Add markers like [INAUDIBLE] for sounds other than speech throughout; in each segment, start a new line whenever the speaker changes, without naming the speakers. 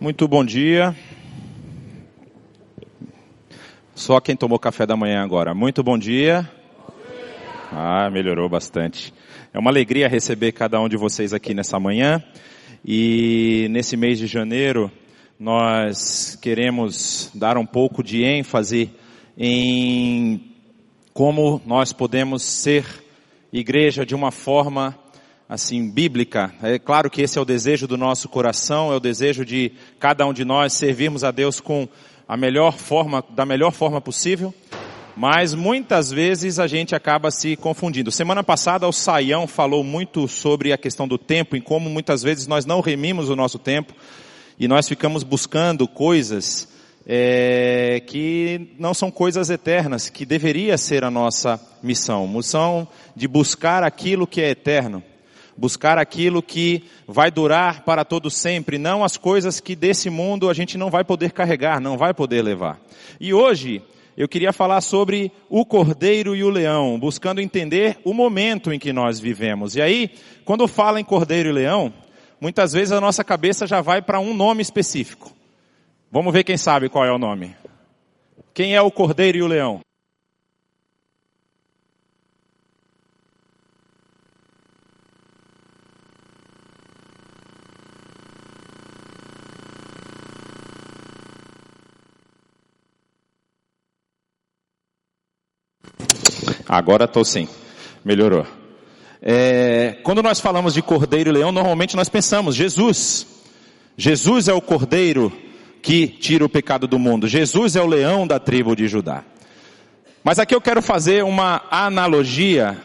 Muito bom dia. Só quem tomou café da manhã agora. Muito bom dia. Ah, melhorou bastante. É uma alegria receber cada um de vocês aqui nessa manhã. E nesse mês de janeiro, nós queremos dar um pouco de ênfase em como nós podemos ser igreja de uma forma assim, bíblica. É claro que esse é o desejo do nosso coração, é o desejo de cada um de nós servirmos a Deus com a melhor forma, da melhor forma possível. Mas muitas vezes a gente acaba se confundindo. Semana passada o Saião falou muito sobre a questão do tempo, em como muitas vezes nós não remimos o nosso tempo e nós ficamos buscando coisas é, que não são coisas eternas, que deveria ser a nossa missão. Missão de buscar aquilo que é eterno buscar aquilo que vai durar para todo sempre, não as coisas que desse mundo a gente não vai poder carregar, não vai poder levar. E hoje eu queria falar sobre o cordeiro e o leão, buscando entender o momento em que nós vivemos. E aí, quando fala em cordeiro e leão, muitas vezes a nossa cabeça já vai para um nome específico. Vamos ver quem sabe qual é o nome. Quem é o cordeiro e o leão? Agora estou sim. Melhorou. É, quando nós falamos de cordeiro e leão, normalmente nós pensamos Jesus. Jesus é o cordeiro que tira o pecado do mundo. Jesus é o leão da tribo de Judá. Mas aqui eu quero fazer uma analogia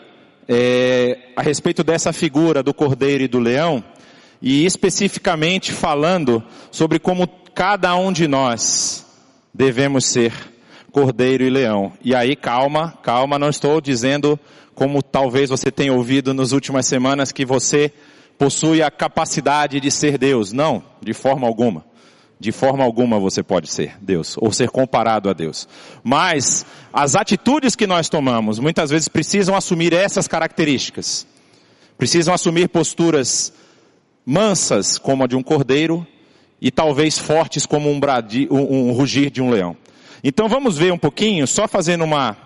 é, a respeito dessa figura do cordeiro e do leão, e especificamente falando sobre como cada um de nós devemos ser cordeiro e leão. E aí, calma, calma, não estou dizendo, como talvez você tenha ouvido nas últimas semanas, que você possui a capacidade de ser Deus. Não, de forma alguma. De forma alguma você pode ser Deus, ou ser comparado a Deus. Mas, as atitudes que nós tomamos, muitas vezes precisam assumir essas características. Precisam assumir posturas mansas, como a de um cordeiro, e talvez fortes como um, bradi, um, um rugir de um leão. Então vamos ver um pouquinho, só fazendo uma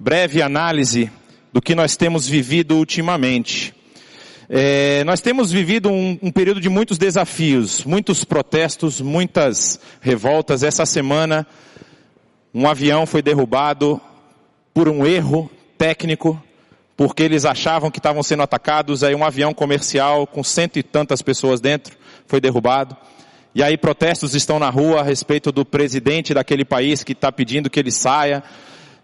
breve análise do que nós temos vivido ultimamente. É, nós temos vivido um, um, período de muitos desafios, muitos protestos, muitas revoltas. Essa semana, um avião foi derrubado por um erro técnico, porque eles achavam que estavam sendo atacados. Aí um avião comercial com cento e tantas pessoas dentro foi derrubado. E aí protestos estão na rua a respeito do presidente daquele país que está pedindo que ele saia.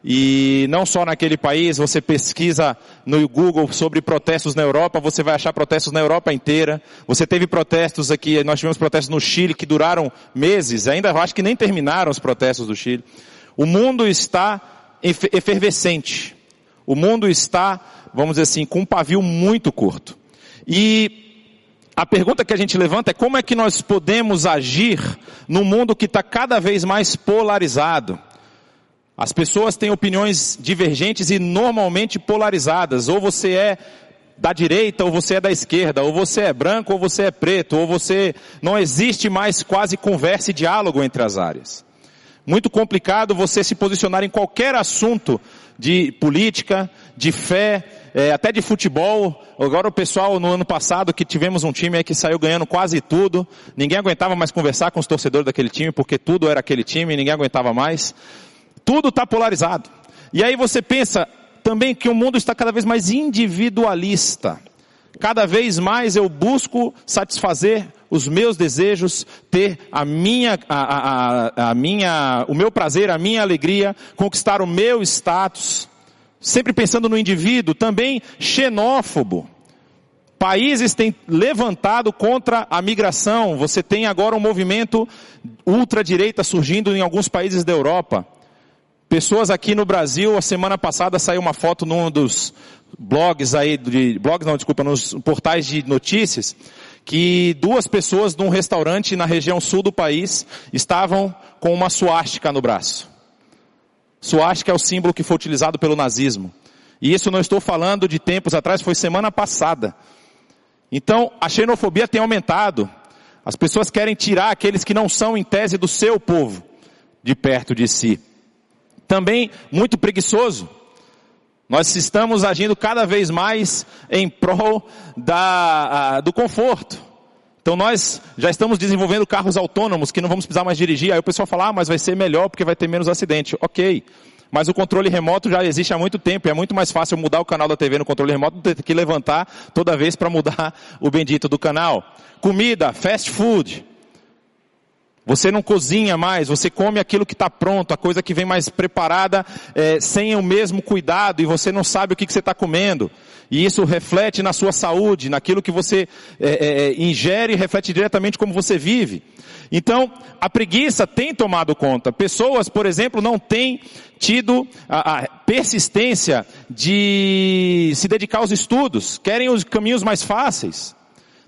E não só naquele país, você pesquisa no Google sobre protestos na Europa, você vai achar protestos na Europa inteira. Você teve protestos aqui, nós tivemos protestos no Chile que duraram meses, ainda acho que nem terminaram os protestos do Chile. O mundo está efervescente. O mundo está, vamos dizer assim, com um pavio muito curto. E a pergunta que a gente levanta é como é que nós podemos agir num mundo que está cada vez mais polarizado. As pessoas têm opiniões divergentes e normalmente polarizadas. Ou você é da direita ou você é da esquerda, ou você é branco ou você é preto, ou você não existe mais quase conversa e diálogo entre as áreas. Muito complicado você se posicionar em qualquer assunto de política, de fé, é, até de futebol. Agora o pessoal no ano passado que tivemos um time que saiu ganhando quase tudo, ninguém aguentava mais conversar com os torcedores daquele time porque tudo era aquele time, ninguém aguentava mais. Tudo está polarizado. E aí você pensa também que o mundo está cada vez mais individualista. Cada vez mais eu busco satisfazer os meus desejos, ter a minha, a, a, a minha, o meu prazer, a minha alegria, conquistar o meu status sempre pensando no indivíduo, também xenófobo. Países têm levantado contra a migração. Você tem agora um movimento ultradireita surgindo em alguns países da Europa. Pessoas aqui no Brasil, a semana passada saiu uma foto num dos blogs aí, de, blogs não, desculpa, nos portais de notícias, que duas pessoas num restaurante na região sul do país estavam com uma suástica no braço. Suástica é o símbolo que foi utilizado pelo nazismo. E isso não estou falando de tempos atrás, foi semana passada. Então, a xenofobia tem aumentado. As pessoas querem tirar aqueles que não são em tese do seu povo de perto de si. Também muito preguiçoso. Nós estamos agindo cada vez mais em prol da, do conforto. Então nós já estamos desenvolvendo carros autônomos que não vamos precisar mais dirigir. Aí o pessoal fala, ah, mas vai ser melhor porque vai ter menos acidente. Ok. Mas o controle remoto já existe há muito tempo. E é muito mais fácil mudar o canal da TV no controle remoto do que levantar toda vez para mudar [LAUGHS] o bendito do canal. Comida, fast food. Você não cozinha mais, você come aquilo que está pronto, a coisa que vem mais preparada, é, sem o mesmo cuidado, e você não sabe o que, que você está comendo. E isso reflete na sua saúde, naquilo que você é, é, é ingere, reflete diretamente como você vive. Então, a preguiça tem tomado conta. Pessoas, por exemplo, não têm tido a, a persistência de se dedicar aos estudos, querem os caminhos mais fáceis.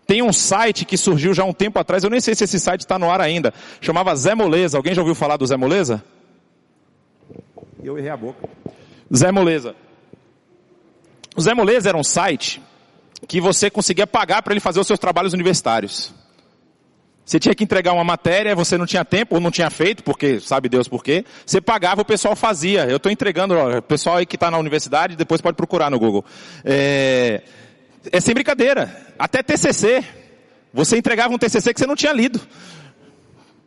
Tem um site que surgiu já há um tempo atrás, eu nem sei se esse site está no ar ainda, chamava Zé Moleza. Alguém já ouviu falar do Zé Moleza? Eu errei a boca. Zé Moleza. O Zé Moleza era um site que você conseguia pagar para ele fazer os seus trabalhos universitários. Você tinha que entregar uma matéria, você não tinha tempo, ou não tinha feito, porque sabe Deus por quê. Você pagava, o pessoal fazia. Eu estou entregando, ó, o pessoal aí que está na universidade, depois pode procurar no Google. É, é sem brincadeira. Até TCC. Você entregava um TCC que você não tinha lido.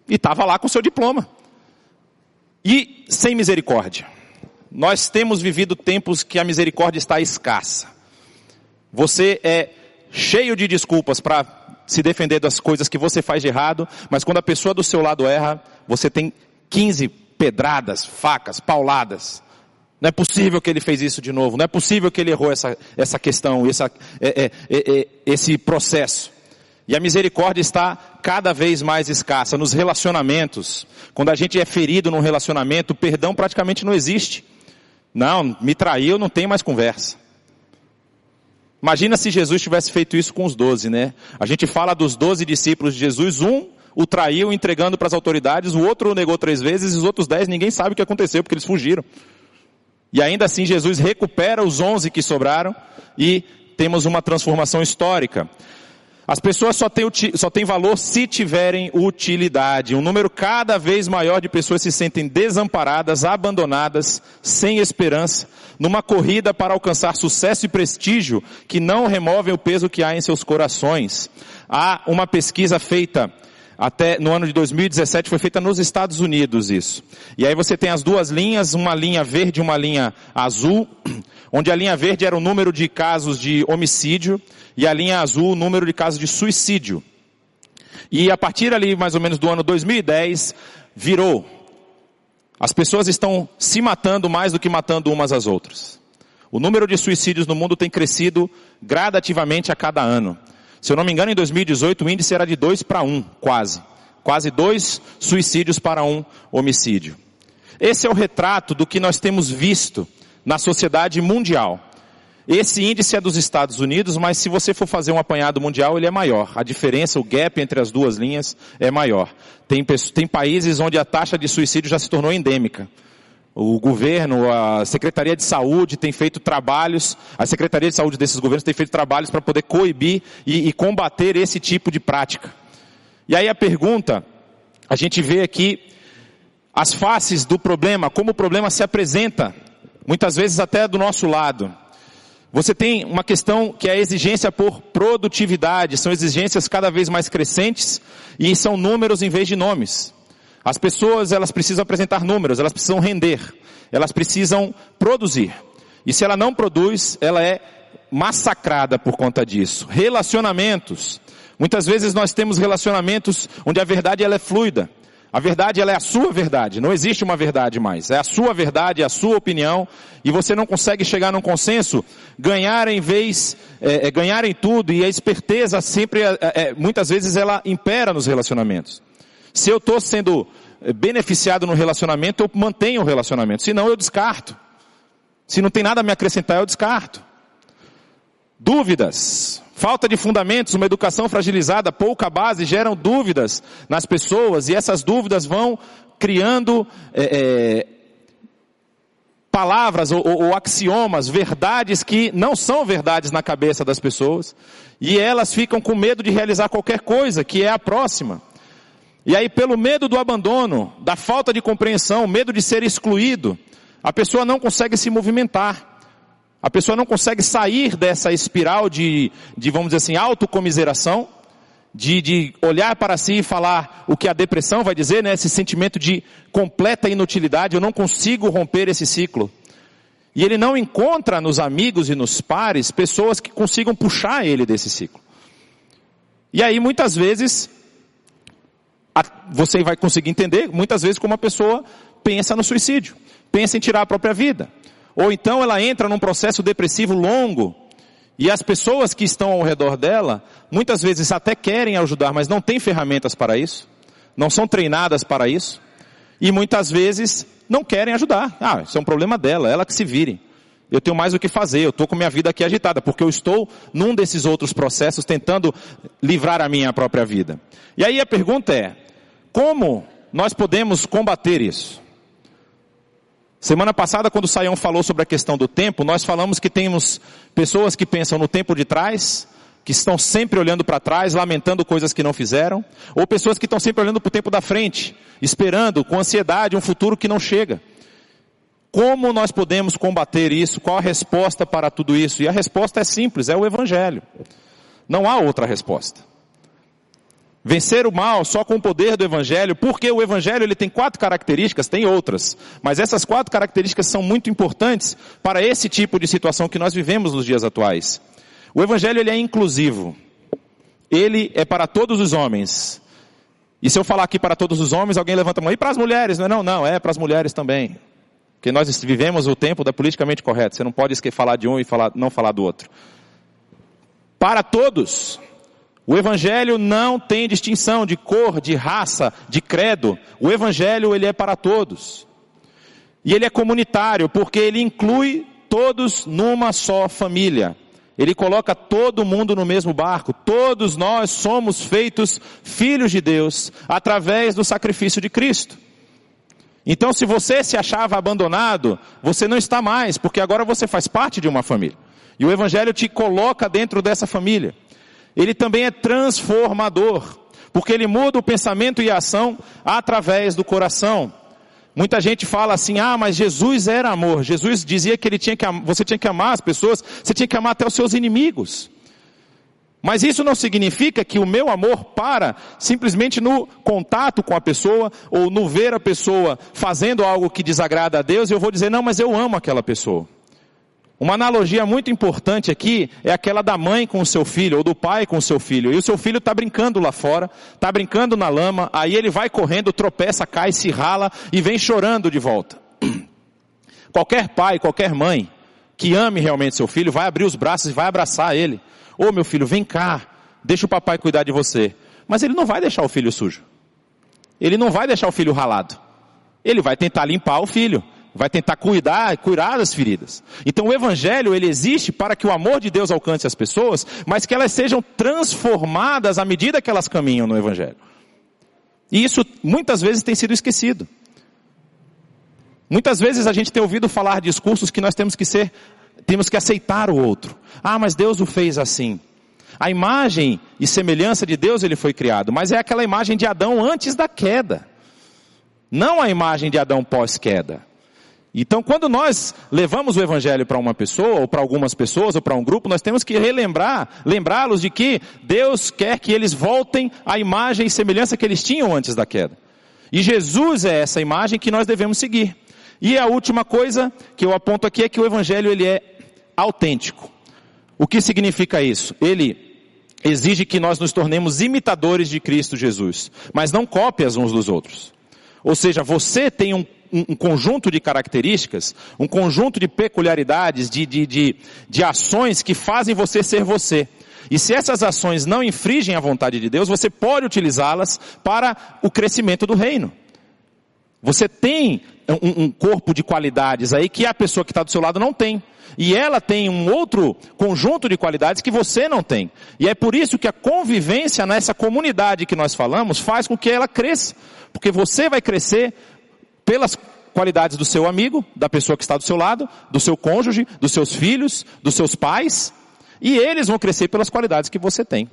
E estava lá com o seu diploma. E sem misericórdia. Nós temos vivido tempos que a misericórdia está escassa. Você é cheio de desculpas para se defender das coisas que você faz de errado, mas quando a pessoa do seu lado erra, você tem 15 pedradas, facas, pauladas. Não é possível que ele fez isso de novo. Não é possível que ele errou essa, essa questão, essa, é, é, é, é, esse processo. E a misericórdia está cada vez mais escassa nos relacionamentos. Quando a gente é ferido num relacionamento, o perdão praticamente não existe. Não, me traiu, não tem mais conversa. Imagina se Jesus tivesse feito isso com os doze, né? A gente fala dos doze discípulos de Jesus, um o traiu entregando para as autoridades, o outro o negou três vezes, e os outros dez ninguém sabe o que aconteceu, porque eles fugiram. E ainda assim Jesus recupera os onze que sobraram e temos uma transformação histórica. As pessoas só têm, só têm valor se tiverem utilidade. Um número cada vez maior de pessoas se sentem desamparadas, abandonadas, sem esperança, numa corrida para alcançar sucesso e prestígio que não removem o peso que há em seus corações. Há uma pesquisa feita até no ano de 2017 foi feita nos Estados Unidos isso. E aí você tem as duas linhas, uma linha verde e uma linha azul, [CLEARS THROAT] onde a linha verde era o número de casos de homicídio e a linha azul o número de casos de suicídio. E a partir ali mais ou menos do ano 2010 virou. As pessoas estão se matando mais do que matando umas às outras. O número de suicídios no mundo tem crescido gradativamente a cada ano. Se eu não me engano, em 2018 o índice era de 2 para 1, quase. Quase dois suicídios para um homicídio. Esse é o retrato do que nós temos visto na sociedade mundial. Esse índice é dos Estados Unidos, mas se você for fazer um apanhado mundial, ele é maior. A diferença, o gap entre as duas linhas é maior. Tem, tem países onde a taxa de suicídio já se tornou endêmica. O governo, a Secretaria de Saúde tem feito trabalhos, a Secretaria de Saúde desses governos tem feito trabalhos para poder coibir e, e combater esse tipo de prática. E aí a pergunta, a gente vê aqui as faces do problema, como o problema se apresenta, muitas vezes até do nosso lado. Você tem uma questão que é a exigência por produtividade, são exigências cada vez mais crescentes e são números em vez de nomes. As pessoas, elas precisam apresentar números, elas precisam render, elas precisam produzir. E se ela não produz, ela é massacrada por conta disso. Relacionamentos. Muitas vezes nós temos relacionamentos onde a verdade ela é fluida. A verdade ela é a sua verdade, não existe uma verdade mais. É a sua verdade, é a sua opinião, e você não consegue chegar num consenso, ganhar em vez, é, é, ganhar em tudo, e a esperteza sempre, é, é muitas vezes ela impera nos relacionamentos. Se eu estou sendo beneficiado no relacionamento, eu mantenho o relacionamento. Se não, eu descarto. Se não tem nada a me acrescentar, eu descarto. Dúvidas. Falta de fundamentos, uma educação fragilizada, pouca base, geram dúvidas nas pessoas e essas dúvidas vão criando é, é, palavras ou, ou, ou, axiomas, verdades que não são verdades na cabeça das pessoas, e elas ficam com medo de realizar qualquer coisa, que é a próxima. E aí, pelo medo do abandono, da falta de compreensão, medo de ser excluído, a pessoa não consegue se movimentar. A pessoa não consegue sair dessa espiral de, de vamos dizer assim, autocomiseração, de, de olhar para si e falar o que a depressão vai dizer, né? Esse sentimento de completa inutilidade, eu não consigo romper esse ciclo. E ele não encontra nos amigos e nos pares pessoas que consigam puxar ele desse ciclo. E aí muitas vezes, você vai conseguir entender, muitas vezes como a pessoa pensa no suicídio, pensa em tirar a própria vida. Ou então ela entra num processo depressivo longo, e as pessoas que estão ao redor dela, muitas vezes até querem ajudar, mas não têm ferramentas para isso, não são treinadas para isso, e muitas vezes não querem ajudar. Ah, isso é um problema dela, ela que se vire. Eu tenho mais o que fazer, eu estou com minha vida aqui agitada, porque eu estou num desses outros processos tentando livrar a minha própria vida. E aí a pergunta é, como nós podemos combater isso? Semana passada, quando o Saião falou sobre a questão do tempo, nós falamos que temos pessoas que pensam no tempo de trás, que estão sempre olhando para trás, lamentando coisas que não fizeram, ou pessoas que estão sempre olhando para o tempo da frente, esperando com ansiedade um futuro que não chega. Como nós podemos combater isso? Qual a resposta para tudo isso? E a resposta é simples, é o Evangelho. Não há outra resposta. Vencer o mal só com o poder do evangelho, porque o evangelho ele tem quatro características, tem outras, mas essas quatro características são muito importantes para esse tipo de situação que nós vivemos nos dias atuais. O evangelho ele é inclusivo. Ele é para todos os homens. E se eu falar aqui para todos os homens, alguém levanta a mão. E para as mulheres? Não não, não, é para as mulheres também. Porque nós vivemos o tempo da politicamente correto. Você não pode falar de um e falar, não falar do outro. Para todos. O evangelho não tem distinção de cor, de raça, de credo. O evangelho ele é para todos. E ele é comunitário porque ele inclui todos numa só família. Ele coloca todo mundo no mesmo barco. Todos nós somos feitos filhos de Deus através do sacrifício de Cristo. Então, se você se achava abandonado, você não está mais, porque agora você faz parte de uma família. E o Evangelho te coloca dentro dessa família ele também é transformador, porque ele muda o pensamento e a ação através do coração. Muita gente fala assim, ah, mas Jesus era amor. Jesus dizia que ele tinha que, você tinha que amar as pessoas, você tinha que amar até os seus inimigos. Mas isso não significa que o meu amor para simplesmente no contato com a pessoa ou no ver a pessoa fazendo algo que desagrada a Deus e eu vou dizer, não, mas eu amo aquela pessoa. Uma analogia muito importante aqui é aquela da mãe com o seu filho, ou do pai com o seu filho. E o seu filho está brincando lá fora, está brincando na lama, aí ele vai correndo, tropeça, cai, se rala e vem chorando de volta. Qualquer pai, qualquer mãe que ame realmente seu filho, vai abrir os braços e vai abraçar ele. Ô oh, meu filho, vem cá, deixa o papai cuidar de você. Mas ele não vai deixar o filho sujo. Ele não vai deixar o filho ralado. Ele vai tentar limpar o filho vai tentar cuidar, curar das feridas. Então o evangelho, ele existe para que o amor de Deus alcance as pessoas, mas que elas sejam transformadas à medida que elas caminham no evangelho. E isso muitas vezes tem sido esquecido. Muitas vezes a gente tem ouvido falar discursos que nós temos que ser, temos que aceitar o outro. Ah, mas Deus o fez assim. A imagem e semelhança de Deus ele foi criado, mas é aquela imagem de Adão antes da queda. Não a imagem de Adão pós-queda. Então, quando nós levamos o evangelho para uma pessoa, ou para algumas pessoas, ou para um grupo, nós temos que relembrar, lembrá-los de que Deus quer que eles voltem à imagem e semelhança que eles tinham antes da queda. E Jesus é essa imagem que nós devemos seguir. E a última coisa que eu aponto aqui é que o evangelho ele é autêntico. O que significa isso? Ele exige que nós nos tornemos imitadores de Cristo Jesus, mas não cópias uns dos outros. Ou seja, você tem um um, um conjunto de características, um conjunto de peculiaridades, de, de, de, de ações que fazem você ser você. E se essas ações não infringem a vontade de Deus, você pode utilizá-las para o crescimento do reino. Você tem um, um, corpo de qualidades aí que a pessoa que está do seu lado não tem. E ela tem um outro conjunto de qualidades que você não tem. E é por isso que a convivência nessa comunidade que nós falamos faz com que ela cresça. Porque você vai crescer pelas qualidades do seu amigo, da pessoa que está do seu lado, do seu cônjuge, dos seus filhos, dos seus pais, e eles vão crescer pelas qualidades que você tem.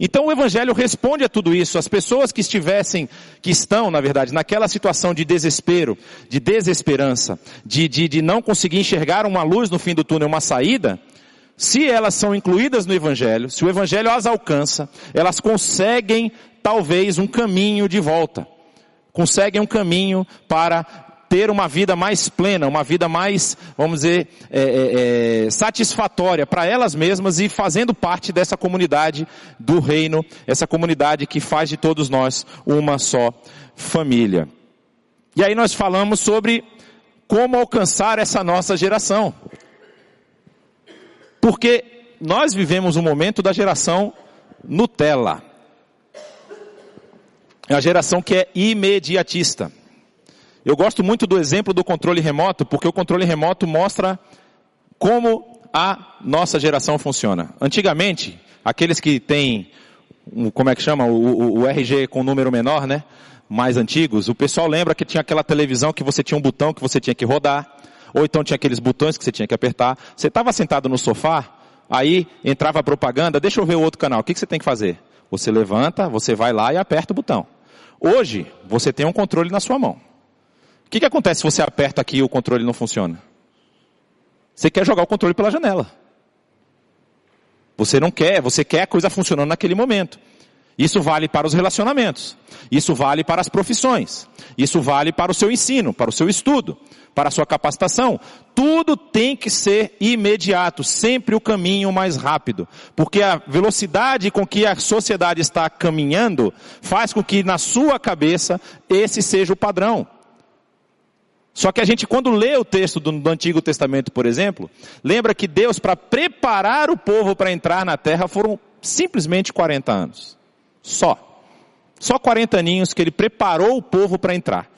Então o Evangelho responde a tudo isso. As pessoas que estivessem, que estão, na verdade, naquela situação de desespero, de desesperança, de, de, de não conseguir enxergar uma luz no fim do túnel, uma saída, se elas são incluídas no Evangelho, se o Evangelho as alcança, elas conseguem talvez um caminho de volta. Conseguem um caminho para ter uma vida mais plena, uma vida mais, vamos dizer, é, é, é, satisfatória para elas mesmas e fazendo parte dessa comunidade do reino, essa comunidade que faz de todos nós uma só família. E aí nós falamos sobre como alcançar essa nossa geração. Porque nós vivemos um momento da geração Nutella. É a geração que é imediatista. Eu gosto muito do exemplo do controle remoto, porque o controle remoto mostra como a nossa geração funciona. Antigamente, aqueles que têm, como é que chama, o, o, o RG com número menor, né? Mais antigos, o pessoal lembra que tinha aquela televisão que você tinha um botão que você tinha que rodar, ou então tinha aqueles botões que você tinha que apertar. Você estava sentado no sofá, aí entrava a propaganda, deixa eu ver o outro canal. O que, que você tem que fazer? Você levanta, você vai lá e aperta o botão. Hoje, você tem um controle na sua mão. O que, que acontece se você aperta aqui e o controle não funciona? Você quer jogar o controle pela janela. Você não quer, você quer a coisa funcionando naquele momento. Isso vale para os relacionamentos. Isso vale para as profissões. Isso vale para o seu ensino, para o seu estudo, para a sua capacitação. Tudo tem que ser imediato, sempre o caminho mais rápido. Porque a velocidade com que a sociedade está caminhando faz com que na sua cabeça esse seja o padrão. Só que a gente, quando lê o texto do, do Antigo Testamento, por exemplo, lembra que Deus, para preparar o povo para entrar na terra, foram simplesmente 40 anos. Só. Só 40 aninhos que ele preparou o povo para entrar.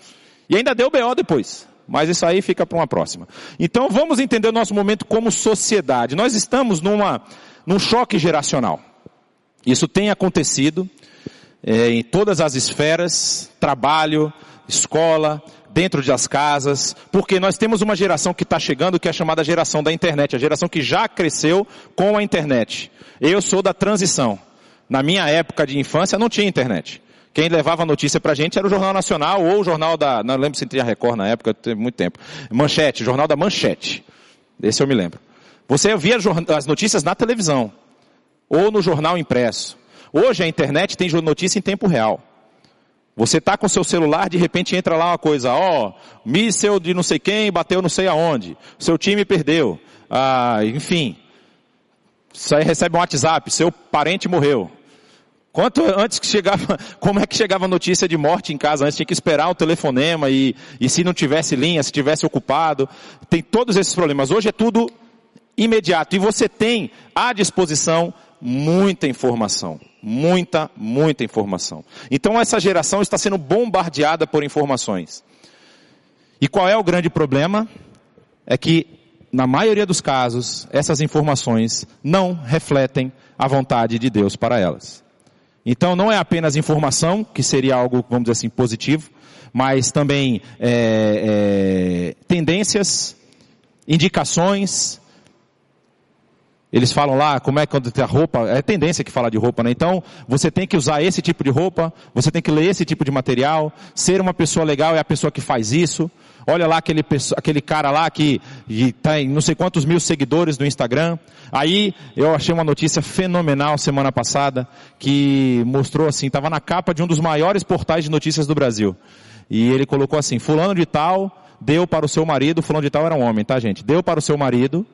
E ainda deu BO depois. Mas isso aí fica para uma próxima. Então vamos entender o nosso momento como sociedade. Nós estamos numa, num choque geracional. Isso tem acontecido é, em todas as esferas, trabalho, escola, dentro das casas, porque nós temos uma geração que está chegando que é chamada geração da internet, a geração que já cresceu com a internet. Eu sou da transição. Na minha época de infância não tinha internet. Quem levava notícia pra gente era o Jornal Nacional ou o Jornal da, não lembro se tinha Record na época, teve muito tempo. Manchete, Jornal da Manchete. Esse eu me lembro. Você via as notícias na televisão ou no jornal impresso. Hoje a internet tem notícia em tempo real. Você está com seu celular, de repente entra lá uma coisa, ó, oh, míssel de não sei quem bateu não sei aonde, seu time perdeu, ah, enfim. Você recebe um WhatsApp, seu parente morreu. Quanto antes que chegava, [LAUGHS] como é que chegava a notícia de morte em casa? Antes tinha que esperar o telefonema e, e se não tivesse linha, se tivesse ocupado. Tem todos esses problemas. Hoje é tudo imediato e você tem à disposição muita informação. Muita, muita informação. Então essa geração está sendo bombardeada por informações. E qual é o grande problema? É que, na maioria dos casos, essas informações não refletem a vontade de Deus para elas. Então não é apenas informação, que seria algo, vamos dizer assim, positivo, mas também é, é, tendências, indicações, eles falam lá como é quando tem a roupa, é tendência que fala de roupa, né? Então, você tem que usar esse tipo de roupa, você tem que ler esse tipo de material, ser uma pessoa legal é a pessoa que faz isso. Olha lá aquele, aquele cara lá que tem não sei quantos mil seguidores no Instagram. Aí eu achei uma notícia fenomenal semana passada que mostrou assim, estava na capa de um dos maiores portais de notícias do Brasil. E ele colocou assim, fulano de tal deu para o seu marido, fulano de tal era um homem, tá gente? Deu para o seu marido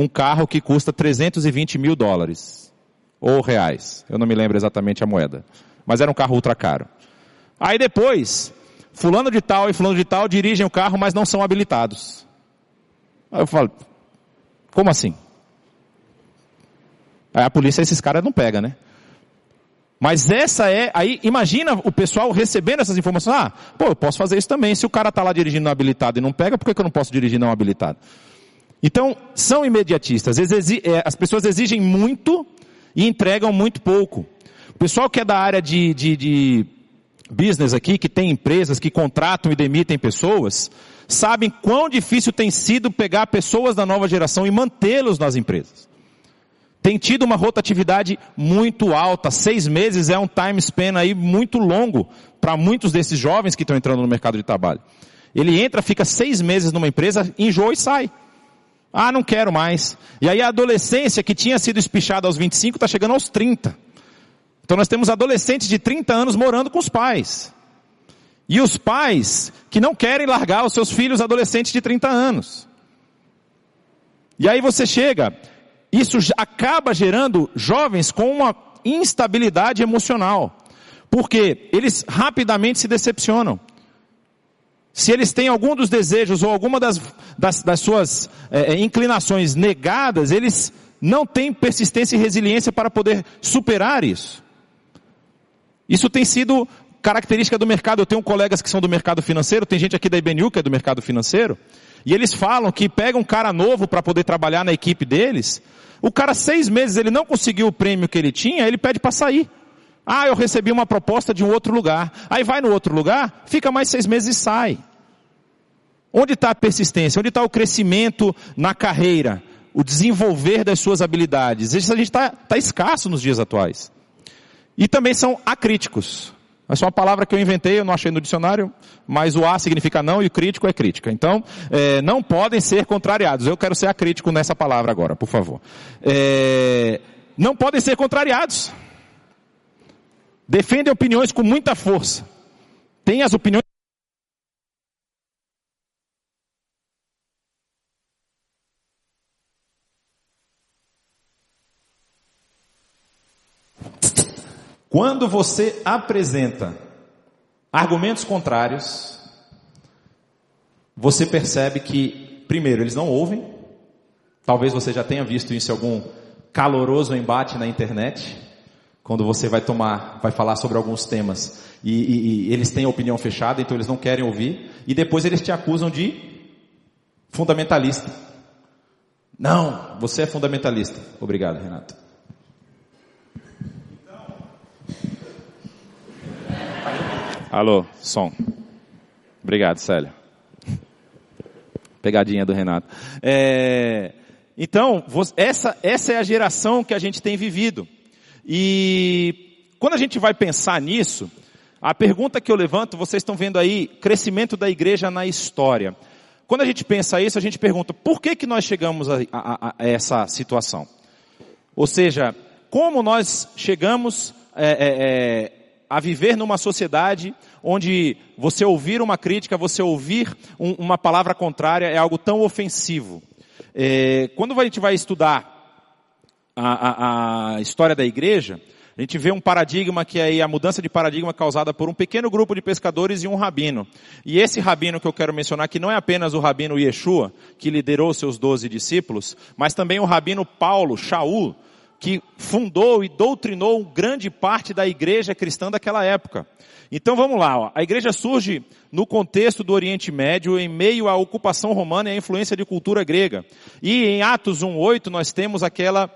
um carro que custa 320 mil dólares. Ou reais. Eu não me lembro exatamente a moeda. Mas era um carro ultra caro. Aí depois, fulano de tal e fulano de tal dirigem o carro, mas não são habilitados. Aí eu falo, como assim? Aí a polícia esses caras não pega, né? Mas essa é, aí imagina o pessoal recebendo essas informações, ah, pô, eu posso fazer isso também. Se o cara está lá dirigindo não habilitado e não pega, por que, que eu não posso dirigir não habilitado? Então, são imediatistas. É, as pessoas exigem muito e entregam muito pouco. O pessoal que é da área de, de, de business aqui, que tem empresas que contratam e demitem pessoas, sabem quão difícil tem sido pegar pessoas da nova geração e mantê-los nas empresas. Tem tido uma rotatividade muito alta, seis meses é um time span aí muito longo para muitos desses jovens que estão entrando no mercado de trabalho. Ele entra, fica seis meses numa empresa, enjoa e sai. Ah, não quero mais. E aí a adolescência que tinha sido espichada aos 25 está chegando aos 30. Então nós temos adolescentes de 30 anos morando com os pais. E os pais que não querem largar os seus filhos adolescentes de 30 anos. E aí você chega, isso acaba gerando jovens com uma instabilidade emocional. Porque eles rapidamente se decepcionam. Se eles têm algum dos desejos ou alguma das, das, das suas é, inclinações negadas, eles não têm persistência e resiliência para poder superar isso. Isso tem sido característica do mercado. Eu tenho colegas que são do mercado financeiro, tem gente aqui da IBNU que é do mercado financeiro, e eles falam que pega um cara novo para poder trabalhar na equipe deles, o cara seis meses ele não conseguiu o prêmio que ele tinha, ele pede para sair. Ah, eu recebi uma proposta de um outro lugar. Aí vai no outro lugar, fica mais seis meses e sai. Onde está a persistência? Onde está o crescimento na carreira? O desenvolver das suas habilidades? Isso a gente está tá escasso nos dias atuais. E também são acríticos. Essa é uma palavra que eu inventei, eu não achei no dicionário, mas o A significa não e o crítico é crítica. Então, é, não podem ser contrariados. Eu quero ser acrítico nessa palavra agora, por favor. É, não podem ser contrariados. Defendem opiniões com muita força. Tem as opiniões Quando você apresenta argumentos contrários, você percebe que, primeiro, eles não ouvem. Talvez você já tenha visto isso em algum caloroso embate na internet, quando você vai tomar, vai falar sobre alguns temas e, e, e eles têm opinião fechada, então eles não querem ouvir, e depois eles te acusam de fundamentalista. Não, você é fundamentalista. Obrigado, Renato. Alô, som. Obrigado, Célia. Pegadinha do Renato. É, então, essa, essa é a geração que a gente tem vivido. E quando a gente vai pensar nisso, a pergunta que eu levanto, vocês estão vendo aí, crescimento da igreja na história. Quando a gente pensa isso, a gente pergunta, por que que nós chegamos a, a, a essa situação? Ou seja, como nós chegamos é, é, é a viver numa sociedade onde você ouvir uma crítica, você ouvir um, uma palavra contrária é algo tão ofensivo. É, quando a gente vai estudar a, a, história da igreja, a gente vê um paradigma que é a mudança de paradigma causada por um pequeno grupo de pescadores e um rabino. E esse rabino que eu quero mencionar, que não é apenas o rabino Yeshua, que liderou seus doze discípulos, mas também o rabino Paulo, Shaul, que fundou e doutrinou grande parte da igreja cristã daquela época. Então vamos lá, ó. a igreja surge no contexto do Oriente Médio, em meio à ocupação romana e à influência de cultura grega. E em Atos 1,8 nós temos aquela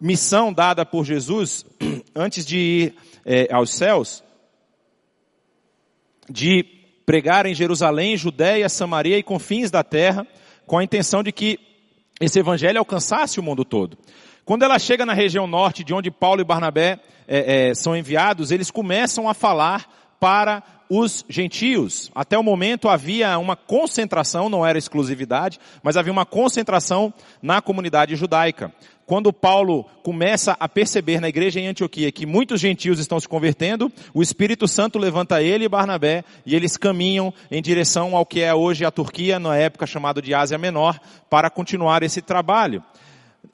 missão dada por Jesus, [CLEARS THROAT] antes de ir é, aos céus, de pregar em Jerusalém, Judéia, Samaria e confins da terra, com a intenção de que esse evangelho alcançasse o mundo todo. Quando ela chega na região norte, de onde Paulo e Barnabé é, é, são enviados, eles começam a falar para os gentios. Até o momento havia uma concentração, não era exclusividade, mas havia uma concentração na comunidade judaica. Quando Paulo começa a perceber na igreja em Antioquia que muitos gentios estão se convertendo, o Espírito Santo levanta ele e Barnabé e eles caminham em direção ao que é hoje a Turquia, na época chamada de Ásia Menor, para continuar esse trabalho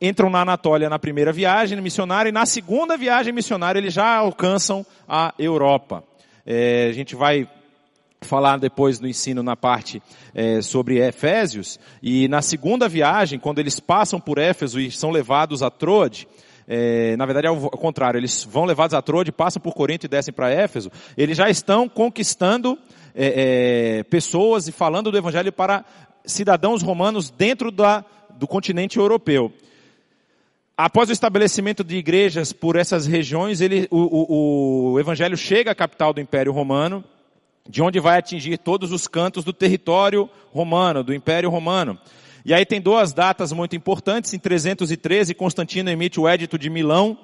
entram na Anatólia na primeira viagem missionária e na segunda viagem missionária eles já alcançam a Europa. É, a gente vai falar depois no ensino na parte é, sobre Efésios e na segunda viagem, quando eles passam por Éfeso e são levados a Troade, é, na verdade é o contrário, eles vão levados a Troade, passam por Corinto e descem para Éfeso, eles já estão conquistando é, é, pessoas e falando do evangelho para cidadãos romanos dentro da, do continente europeu. Após o estabelecimento de igrejas por essas regiões, ele, o, o, o evangelho chega à capital do Império Romano, de onde vai atingir todos os cantos do território romano, do Império Romano. E aí tem duas datas muito importantes. Em 313, Constantino emite o Édito de Milão,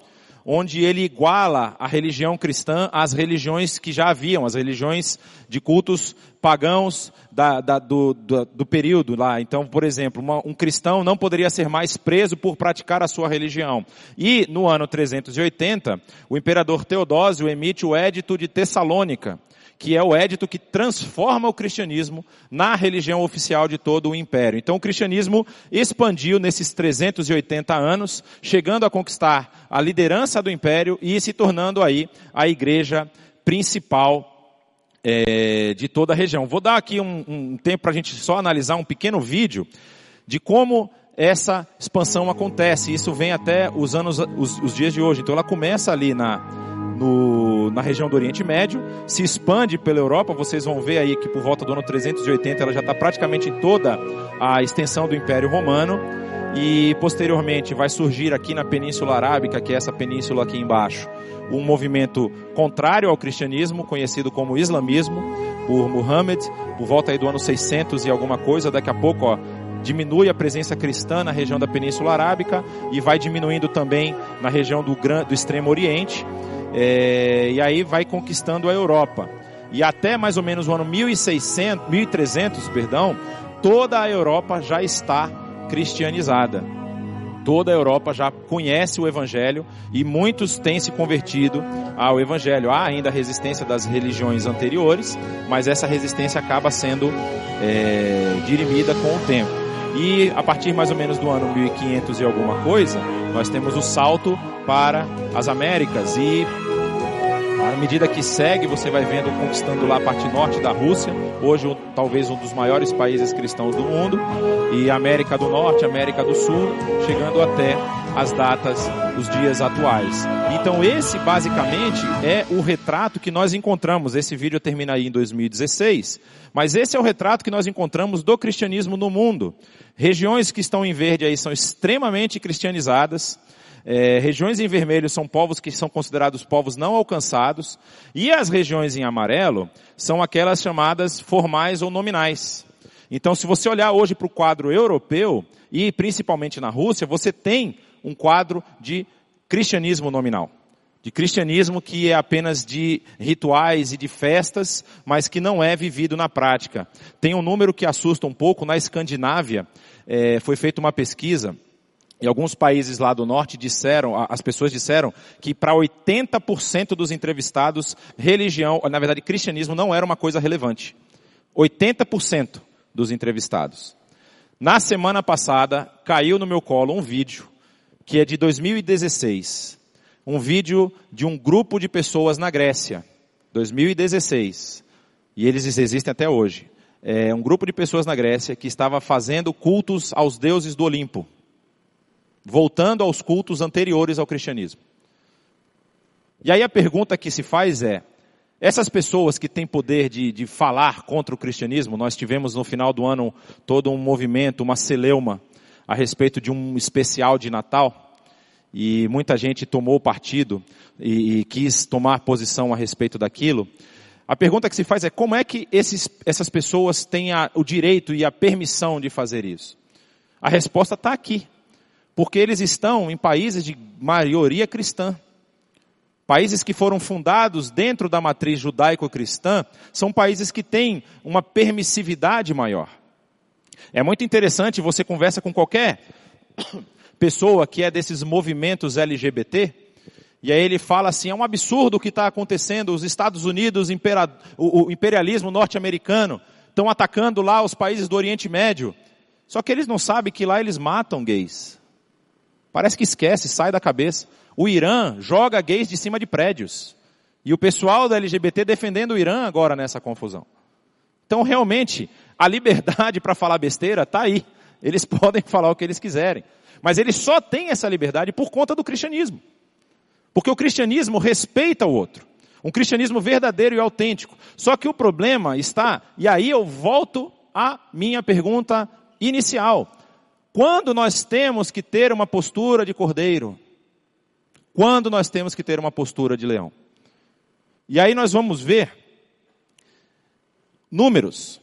onde ele iguala a religião cristã às religiões que já haviam, as religiões de cultos pagãos da, da, do, do, do, período lá. Então, por exemplo, uma, um cristão não poderia ser mais preso por praticar a sua religião. E no ano 380, o imperador Teodósio emite o Édito de Tessalônica, que é o édito que transforma o cristianismo na religião oficial de todo o império. Então o cristianismo expandiu nesses 380 anos, chegando a conquistar a liderança do império e se tornando aí a igreja principal é, de toda a região. Vou dar aqui um, um tempo para a gente só analisar um pequeno vídeo de como essa expansão acontece. Isso vem até os anos, os, os dias de hoje. Então ela começa ali na no, na região do Oriente Médio, se expande pela Europa, vocês vão ver aí que por volta do ano 380 ela já está praticamente em toda a extensão do Império Romano, e posteriormente vai surgir aqui na Península Arábica, que é essa península aqui embaixo, um movimento contrário ao cristianismo, conhecido como islamismo, por Muhammad, por volta aí do ano 600 e alguma coisa, daqui a pouco, ó, diminui a presença cristã na região da Península Arábica e vai diminuindo também na região do, do Extremo Oriente. É, e aí vai conquistando a Europa. E até mais ou menos o ano 1600, 1300, perdão, toda a Europa já está cristianizada. Toda a Europa já conhece o Evangelho e muitos têm se convertido ao Evangelho. Há ainda resistência das religiões anteriores, mas essa resistência acaba sendo é, dirimida com o tempo. E a partir mais ou menos do ano 1500 e alguma coisa, nós temos o salto para as Américas e à medida que segue, você vai vendo conquistando lá a parte norte da Rússia, hoje talvez um dos maiores países cristãos do mundo, e América do Norte, América do Sul, chegando até as datas, os dias atuais. Então esse basicamente é o retrato que nós encontramos. Esse vídeo termina aí em 2016, mas esse é o retrato que nós encontramos do cristianismo no mundo. Regiões que estão em verde aí são extremamente cristianizadas. É, regiões em vermelho são povos que são considerados povos não alcançados, e as regiões em amarelo são aquelas chamadas formais ou nominais. Então, se você olhar hoje para o quadro europeu, e principalmente na Rússia, você tem um quadro de cristianismo nominal. De cristianismo que é apenas de rituais e de festas, mas que não é vivido na prática. Tem um número que assusta um pouco, na Escandinávia, é, foi feita uma pesquisa, e alguns países lá do norte disseram, as pessoas disseram que para 80% dos entrevistados, religião, na verdade, cristianismo não era uma coisa relevante. 80% dos entrevistados. Na semana passada, caiu no meu colo um vídeo que é de 2016. Um vídeo de um grupo de pessoas na Grécia. 2016. E eles existem até hoje. É um grupo de pessoas na Grécia que estava fazendo cultos aos deuses do Olimpo voltando aos cultos anteriores ao cristianismo. E aí a pergunta que se faz é, essas pessoas que têm poder de, de falar contra o cristianismo, nós tivemos no final do ano todo um movimento, uma celeuma, a respeito de um especial de Natal, e muita gente tomou partido e, e quis tomar posição a respeito daquilo. A pergunta que se faz é como é que esses, essas pessoas têm a, o direito e a permissão de fazer isso? A resposta está aqui, porque eles estão em países de maioria cristã. Países que foram fundados dentro da matriz judaico-cristã são países que têm uma permissividade maior. É muito interessante, você conversa com qualquer pessoa que é desses movimentos LGBT, e aí ele fala assim, é um absurdo o que está acontecendo, os Estados Unidos, o imperialismo norte-americano, estão atacando lá os países do Oriente Médio. Só que eles não sabem que lá eles matam gays. Parece que esquece, sai da cabeça. O Irã joga gays de cima de prédios. E o pessoal da LGBT defendendo o Irã agora nessa confusão. Então realmente, a liberdade para falar besteira está aí. Eles [LAUGHS] podem falar o que eles quiserem. Mas eles só têm essa liberdade por conta do cristianismo. Porque o cristianismo respeita o outro. Um cristianismo verdadeiro e autêntico. Só que o problema está, e aí eu volto à minha pergunta inicial. Quando nós temos que ter uma postura de cordeiro? Quando nós temos que ter uma postura de leão? E aí nós vamos ver números.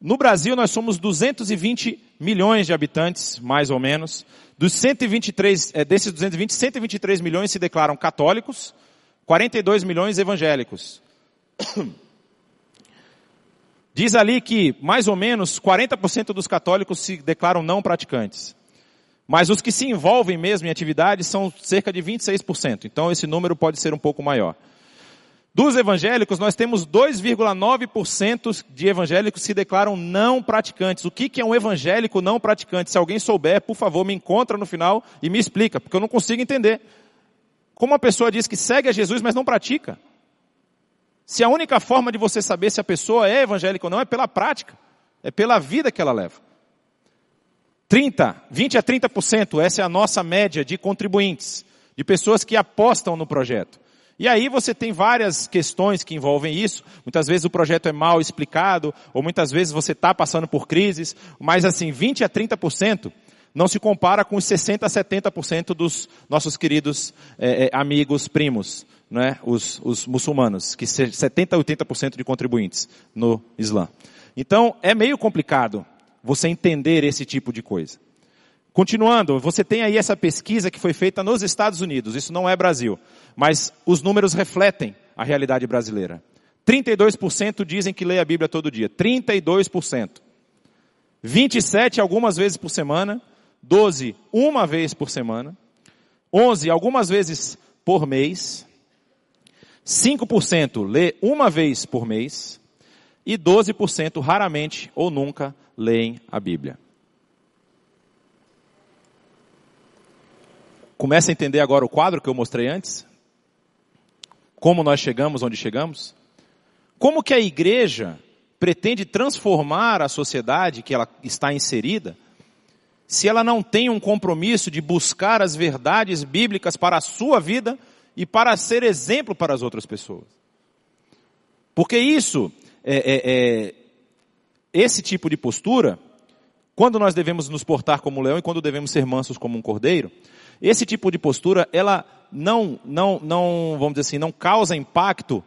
No Brasil nós somos 220 milhões de habitantes, mais ou menos. Dos 123, é, desses 220, 123 milhões se declaram católicos, 42 milhões evangélicos. [COUGHS] Diz ali que mais ou menos 40% dos católicos se declaram não praticantes. Mas os que se envolvem mesmo em atividades são cerca de 26%. Então esse número pode ser um pouco maior. Dos evangélicos, nós temos 2,9% de evangélicos que se declaram não praticantes. O que, é um evangélico não praticante? Se alguém souber, por favor, me encontra no final e me explica, porque eu não consigo entender. Como uma pessoa diz que segue a Jesus, mas não pratica? Se a única forma de você saber se a pessoa é evangélica ou não é pela prática, é pela vida que ela leva. 30, 20 a 30%, essa é a nossa média de contribuintes, de pessoas que apostam no projeto. E aí você tem várias questões que envolvem isso. Muitas vezes o projeto é mal explicado, ou muitas vezes você está passando por crises, mas assim, 20 a 30% não se compara com os 60 a 70% dos nossos queridos é, é, amigos primos né, os, os muçulmanos, que 70 a 80% de contribuintes no Islã. Então, é meio complicado você entender esse tipo de coisa. Continuando, você tem aí essa pesquisa que foi feita nos Estados Unidos, isso não é Brasil, mas os números refletem a realidade brasileira. 32% dizem que lê a Bíblia todo dia. 32%. 27 algumas vezes por semana, 12 uma vez por semana, 11 algumas vezes por mês, 5% lê uma vez por mês e 12% raramente ou nunca leem a Bíblia. Começa a entender agora o quadro que eu mostrei antes? Como nós chegamos onde chegamos? Como que a igreja pretende transformar a sociedade que ela está inserida, se ela não tem um compromisso de buscar as verdades bíblicas para a sua vida e para ser exemplo para as outras pessoas. Porque isso, é, é, é, esse tipo de postura, quando nós devemos nos portar como leão e quando devemos ser mansos como um cordeiro, esse tipo de postura, ela não, não, não, vamos dizer assim, não causa impacto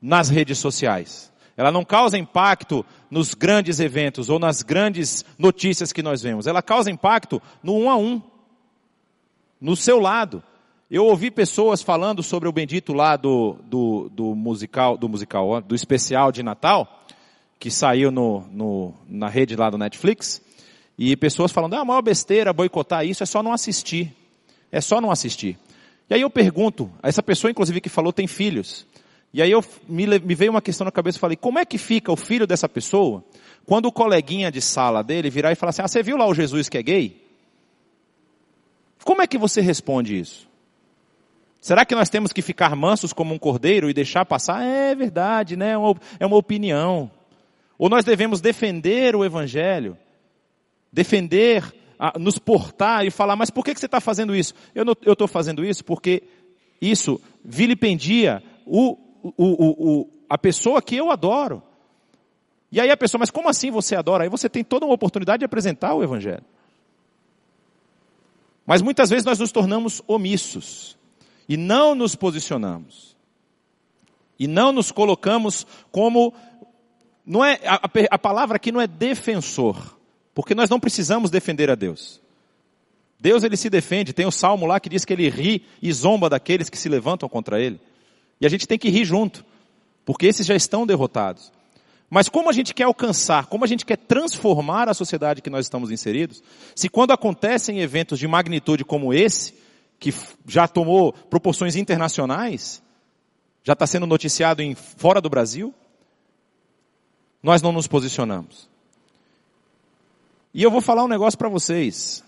nas redes sociais. Ela não causa impacto nos grandes eventos ou nas grandes notícias que nós vemos. Ela causa impacto no um a um, no seu lado. Eu ouvi pessoas falando sobre o bendito lá do, do, do musical, do musical, do especial de Natal, que saiu no, no, na rede lá do Netflix, e pessoas falando, ah, a maior besteira boicotar isso é só não assistir. É só não assistir. E aí eu pergunto, essa pessoa inclusive que falou tem filhos. E aí eu, me, me veio uma questão na cabeça e falei, como é que fica o filho dessa pessoa quando o coleguinha de sala dele virar e falar assim, ah, você viu lá o Jesus que é gay? Como é que você responde isso? Será que nós temos que ficar mansos como um cordeiro e deixar passar? É verdade, né? É uma opinião. Ou nós devemos defender o evangelho, defender, nos portar e falar, mas por que, você está fazendo isso? Eu estou fazendo isso porque isso vilipendia o, o, o, o, a pessoa que eu adoro. E aí a pessoa, mas como assim você adora? Aí você tem toda uma oportunidade de apresentar o evangelho. Mas muitas vezes nós nos tornamos omissos e não nos posicionamos. E não nos colocamos como, não é, a, a palavra aqui não é defensor, porque nós não precisamos defender a Deus. Deus ele se defende, tem o salmo lá que diz que ele ri e zomba daqueles que se levantam contra ele. E a gente tem que rir junto, porque esses já estão derrotados. Mas como a gente quer alcançar, como a gente quer transformar a sociedade que nós estamos inseridos, se quando acontecem eventos de magnitude como esse, que já tomou proporções internacionais, já está sendo noticiado em fora do Brasil, nós não nos posicionamos. E eu vou falar um negócio para vocês.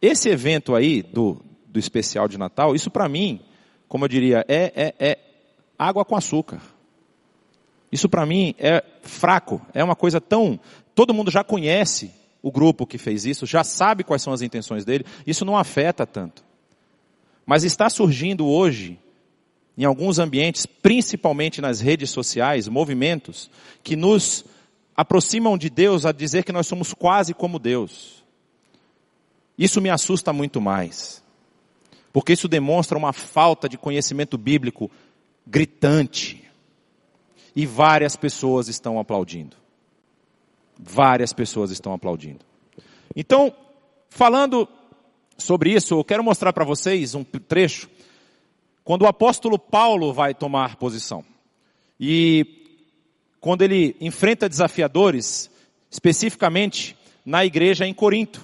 Esse evento aí do, do especial de Natal, isso para mim, como eu diria, é, é, é água com açúcar. Isso para mim é fraco, é uma coisa tão. Todo mundo já conhece o grupo que fez isso, já sabe quais são as intenções dele, isso não afeta tanto. Mas está surgindo hoje, em alguns ambientes, principalmente nas redes sociais, movimentos que nos aproximam de Deus a dizer que nós somos quase como Deus. Isso me assusta muito mais. Porque isso demonstra uma falta de conhecimento bíblico gritante. E várias pessoas estão aplaudindo. Várias pessoas estão aplaudindo. Então, falando sobre isso, eu quero mostrar para vocês um trecho quando o apóstolo Paulo vai tomar posição. E quando ele enfrenta desafiadores, especificamente na igreja em Corinto.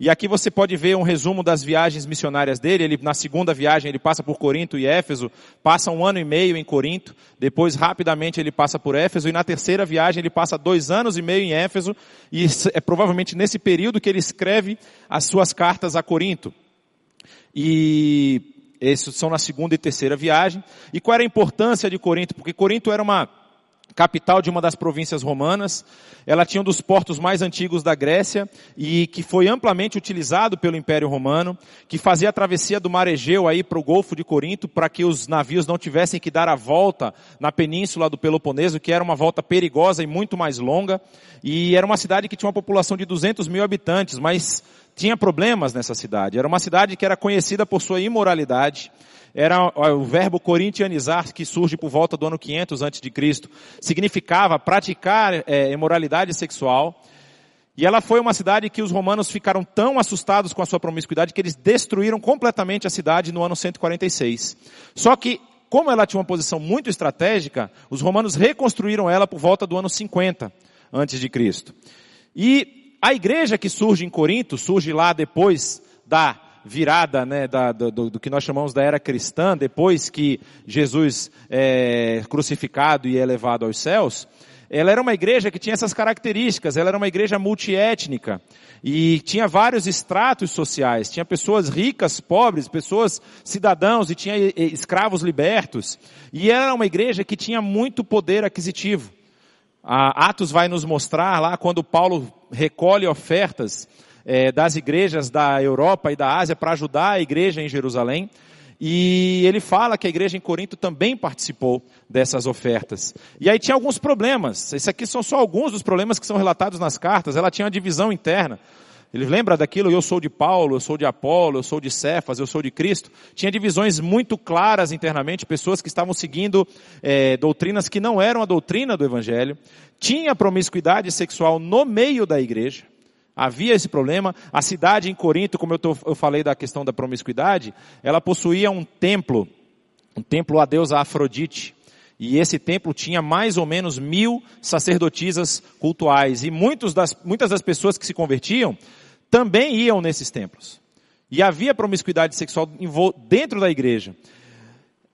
E aqui você pode ver um resumo das viagens missionárias dele. Ele, na segunda viagem, ele passa por Corinto e Éfeso, passa um ano e meio em Corinto, depois rapidamente ele passa por Éfeso, e na terceira viagem ele passa dois anos e meio em Éfeso, e é provavelmente nesse período que ele escreve as suas cartas a Corinto. E esses são na segunda e terceira viagem. E qual era a importância de Corinto? Porque Corinto era uma capital de uma das províncias romanas. Ela tinha um dos portos mais antigos da Grécia e que foi amplamente utilizado pelo Império Romano, que fazia a travessia do Mar Egeu aí para o Golfo de Corinto, para que os navios não tivessem que dar a volta na península do Peloponeso, que era uma volta perigosa e muito mais longa. E era uma cidade que tinha uma população de 200 mil habitantes, mas tinha problemas nessa cidade. Era uma cidade que era conhecida por sua imoralidade era o verbo corintianizar que surge por volta do ano 500 antes de Cristo, significava praticar é, imoralidade sexual. E ela foi uma cidade que os romanos ficaram tão assustados com a sua promiscuidade que eles destruíram completamente a cidade no ano 146. Só que, como ela tinha uma posição muito estratégica, os romanos reconstruíram ela por volta do ano 50 antes de Cristo. E a igreja que surge em Corinto, surge lá depois da virada né, da, do, do, que nós chamamos da era cristã, depois que Jesus é crucificado e é levado aos céus, ela era uma igreja que tinha essas características, ela era uma igreja multiétnica e tinha vários estratos sociais, tinha pessoas ricas, pobres, pessoas cidadãos e tinha escravos libertos. E era uma igreja que tinha muito poder aquisitivo. A Atos vai nos mostrar lá quando Paulo recolhe ofertas é, das igrejas da Europa e da Ásia para ajudar a igreja em Jerusalém. E ele fala que a igreja em Corinto também participou dessas ofertas. E aí tinha alguns problemas. Esses aqui são só alguns dos problemas que são relatados nas cartas. Ela tinha uma divisão interna. Ele lembra daquilo, eu sou de Paulo, eu sou de Apolo, eu sou de Cefas, eu sou de Cristo. Tinha divisões muito claras internamente, pessoas que estavam seguindo é, doutrinas que não eram a doutrina do Evangelho. Tinha promiscuidade sexual no meio da igreja. Havia esse problema. A cidade em Corinto, como eu, tô, eu falei da questão da promiscuidade, ela possuía um templo, um templo a deusa Afrodite. E esse templo tinha mais ou menos mil sacerdotisas cultuais. E das, muitas das pessoas que se convertiam também iam nesses templos. E havia promiscuidade sexual dentro da igreja.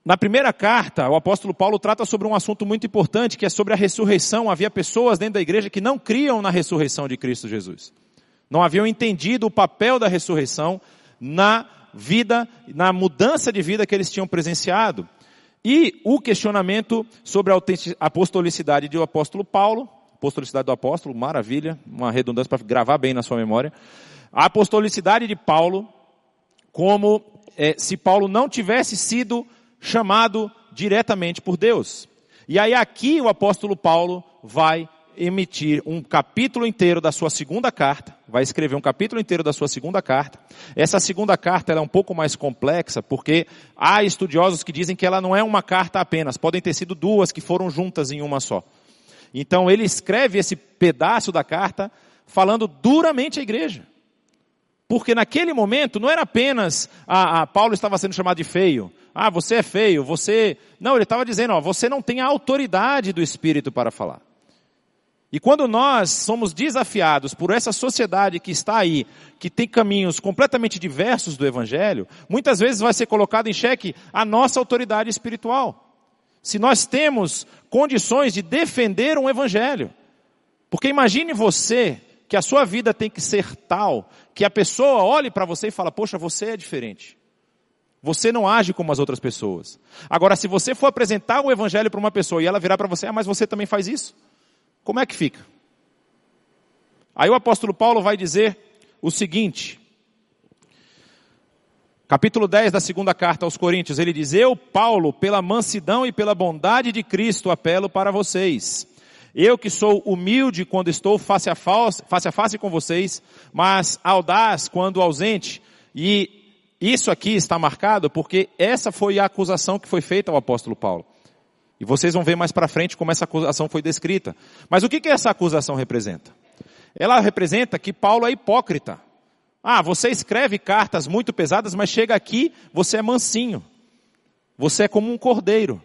Na primeira carta, o apóstolo Paulo trata sobre um assunto muito importante, que é sobre a ressurreição. Havia pessoas dentro da igreja que não criam na ressurreição de Cristo Jesus não haviam entendido o papel da ressurreição na vida, na mudança de vida que eles tinham presenciado. E o questionamento sobre a apostolicidade do apóstolo Paulo, apostolicidade do apóstolo, maravilha, uma redundância para gravar bem na sua memória. A apostolicidade de Paulo, como é, se Paulo não tivesse sido chamado diretamente por Deus. E aí aqui o apóstolo Paulo vai emitir um capítulo inteiro da sua segunda carta, vai escrever um capítulo inteiro da sua segunda carta. Essa segunda carta é um pouco mais complexa, porque há estudiosos que dizem que ela não é uma carta apenas, podem ter sido duas que foram juntas em uma só. Então ele escreve esse pedaço da carta falando duramente à igreja. Porque naquele momento não era apenas, ah, ah, Paulo estava sendo chamado de feio. Ah, você é feio, você. Não, ele estava dizendo, ó, você não tem a autoridade do Espírito para falar. E quando nós somos desafiados por essa sociedade que está aí, que tem caminhos completamente diversos do Evangelho, muitas vezes vai ser colocado em xeque a nossa autoridade espiritual. Se nós temos condições de defender um Evangelho. Porque imagine você que a sua vida tem que ser tal que a pessoa olhe para você e fala, poxa, você é diferente. Você não age como as outras pessoas. Agora, se você for apresentar o Evangelho para uma pessoa e ela virar para você, ah, mas você também faz isso? Como é que fica? Aí o apóstolo Paulo vai dizer o seguinte, capítulo 10 da segunda carta aos Coríntios, ele diz: Eu, Paulo, pela mansidão e pela bondade de Cristo, apelo para vocês. Eu que sou humilde quando estou face a face, face a face com vocês, mas audaz quando ausente. E isso aqui está marcado porque essa foi a acusação que foi feita ao apóstolo Paulo. E vocês vão ver mais para frente como essa acusação foi descrita. Mas o que, que essa acusação representa? Ela representa que Paulo é hipócrita. Ah, você escreve cartas muito pesadas, mas chega aqui, você é mansinho. Você é como um cordeiro.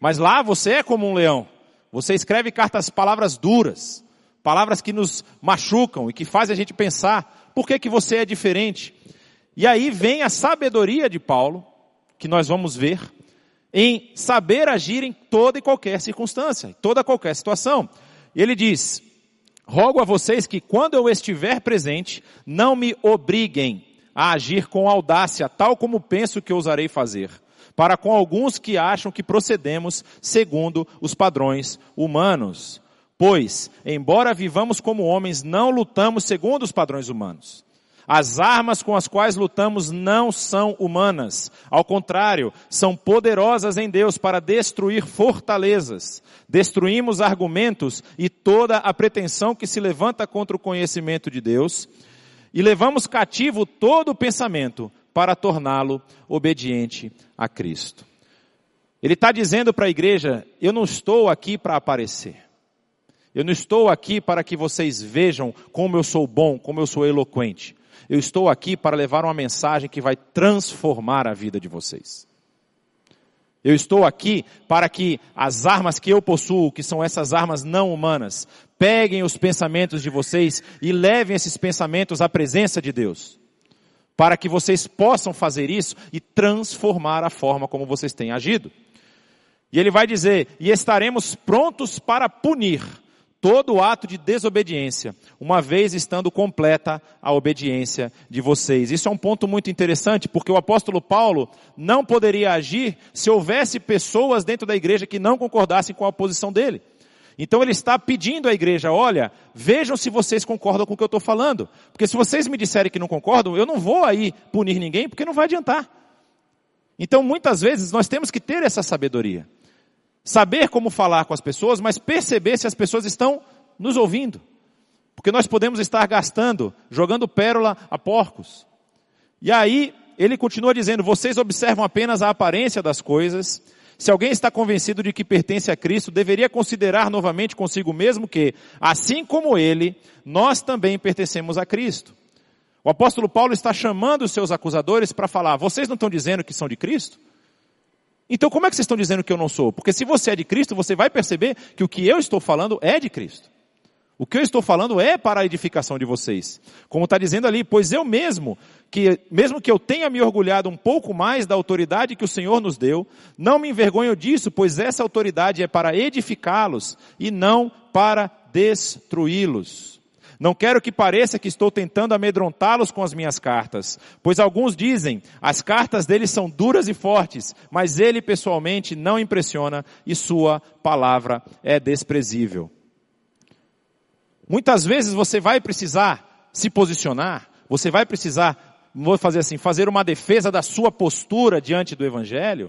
Mas lá você é como um leão. Você escreve cartas, palavras duras, palavras que nos machucam e que fazem a gente pensar, por que que você é diferente? E aí vem a sabedoria de Paulo, que nós vamos ver, em saber agir em toda e qualquer circunstância, em toda qualquer situação. Ele diz, rogo a vocês que quando eu estiver presente, não me obriguem a agir com audácia, tal como penso que ousarei fazer para com alguns que acham que procedemos segundo os padrões humanos. Pois, embora vivamos como homens, não lutamos segundo os padrões humanos. As armas com as quais lutamos não são humanas. Ao contrário, são poderosas em Deus para destruir fortalezas. Destruímos argumentos e toda a pretensão que se levanta contra o conhecimento de Deus. E levamos cativo todo o pensamento para torná-lo obediente a Cristo. Ele está dizendo para a igreja: eu não estou aqui para aparecer. Eu não estou aqui para que vocês vejam como eu sou bom, como eu sou eloquente. Eu estou aqui para levar uma mensagem que vai transformar a vida de vocês. Eu estou aqui para que as armas que eu possuo, que são essas armas não humanas, peguem os pensamentos de vocês e levem esses pensamentos à presença de Deus para que vocês possam fazer isso e transformar a forma como vocês têm agido. E ele vai dizer, e estaremos prontos para punir todo ato de desobediência, uma vez estando completa a obediência de vocês. Isso é um ponto muito interessante, porque o apóstolo Paulo não poderia agir se houvesse pessoas dentro da igreja que não concordassem com a posição dele. Então ele está pedindo à igreja, olha, vejam se vocês concordam com o que eu estou falando. Porque se vocês me disserem que não concordam, eu não vou aí punir ninguém, porque não vai adiantar. Então muitas vezes nós temos que ter essa sabedoria. Saber como falar com as pessoas, mas perceber se as pessoas estão nos ouvindo. Porque nós podemos estar gastando, jogando pérola a porcos. E aí, ele continua dizendo, vocês observam apenas a aparência das coisas, se alguém está convencido de que pertence a Cristo, deveria considerar novamente consigo mesmo que, assim como ele, nós também pertencemos a Cristo. O apóstolo Paulo está chamando os seus acusadores para falar: vocês não estão dizendo que são de Cristo? Então como é que vocês estão dizendo que eu não sou? Porque se você é de Cristo, você vai perceber que o que eu estou falando é de Cristo. O que eu estou falando é para a edificação de vocês. Como está dizendo ali, pois eu mesmo, que mesmo que eu tenha me orgulhado um pouco mais da autoridade que o Senhor nos deu, não me envergonho disso, pois essa autoridade é para edificá-los e não para destruí-los. Não quero que pareça que estou tentando amedrontá-los com as minhas cartas, pois alguns dizem, as cartas dele são duras e fortes, mas ele pessoalmente não impressiona e sua palavra é desprezível. Muitas vezes você vai precisar se posicionar, você vai precisar, vou fazer assim, fazer uma defesa da sua postura diante do evangelho,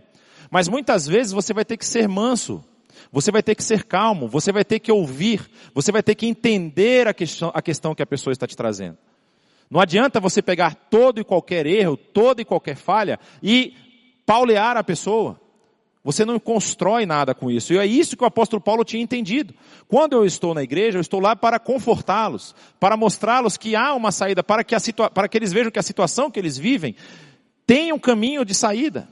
mas muitas vezes você vai ter que ser manso, você vai ter que ser calmo, você vai ter que ouvir, você vai ter que entender a questão, a questão que a pessoa está te trazendo. Não adianta você pegar todo e qualquer erro, toda e qualquer falha e paulear a pessoa. Você não constrói nada com isso. E é isso que o apóstolo Paulo tinha entendido. Quando eu estou na igreja, eu estou lá para confortá-los, para mostrá-los que há uma saída, para que, para que eles vejam que a situação que eles vivem tem um caminho de saída.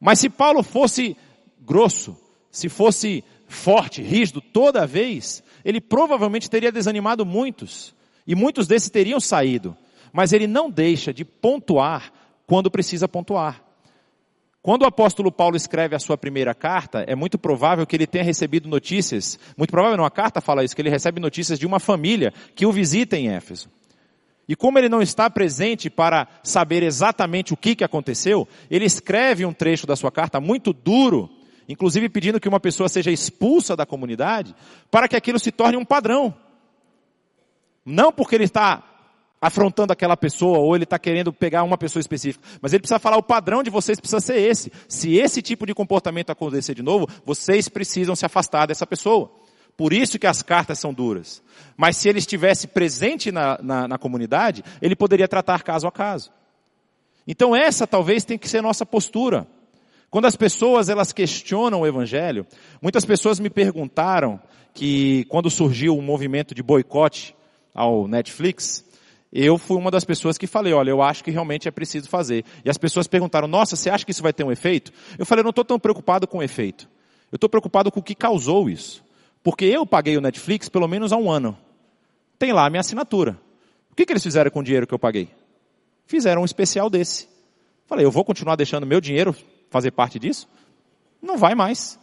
Mas se Paulo fosse grosso, se fosse forte, rígido toda vez, ele provavelmente teria desanimado muitos. E muitos desses teriam saído. Mas ele não deixa de pontuar quando precisa pontuar. Quando o apóstolo Paulo escreve a sua primeira carta, é muito provável que ele tenha recebido notícias, muito provável não, a carta fala isso, que ele recebe notícias de uma família que o visita em Éfeso. E como ele não está presente para saber exatamente o que, que aconteceu, ele escreve um trecho da sua carta muito duro, inclusive pedindo que uma pessoa seja expulsa da comunidade, para que aquilo se torne um padrão. Não porque ele está afrontando aquela pessoa, ou ele está querendo pegar uma pessoa específica. Mas ele precisa falar, o padrão de vocês precisa ser esse. Se esse tipo de comportamento acontecer de novo, vocês precisam se afastar dessa pessoa. Por isso que as cartas são duras. Mas se ele estivesse presente na, na, na comunidade, ele poderia tratar caso a caso. Então essa talvez tem que ser nossa postura. Quando as pessoas elas questionam o evangelho, muitas pessoas me perguntaram que quando surgiu o um movimento de boicote ao Netflix, eu fui uma das pessoas que falei, olha, eu acho que realmente é preciso fazer. E as pessoas perguntaram, nossa, você acha que isso vai ter um efeito? Eu falei, eu não estou tão preocupado com o efeito. Eu estou preocupado com o que causou isso. Porque eu paguei o Netflix pelo menos há um ano. Tem lá a minha assinatura. O que, que eles fizeram com o dinheiro que eu paguei? Fizeram um especial desse. Falei, eu vou continuar deixando meu dinheiro fazer parte disso? Não vai mais.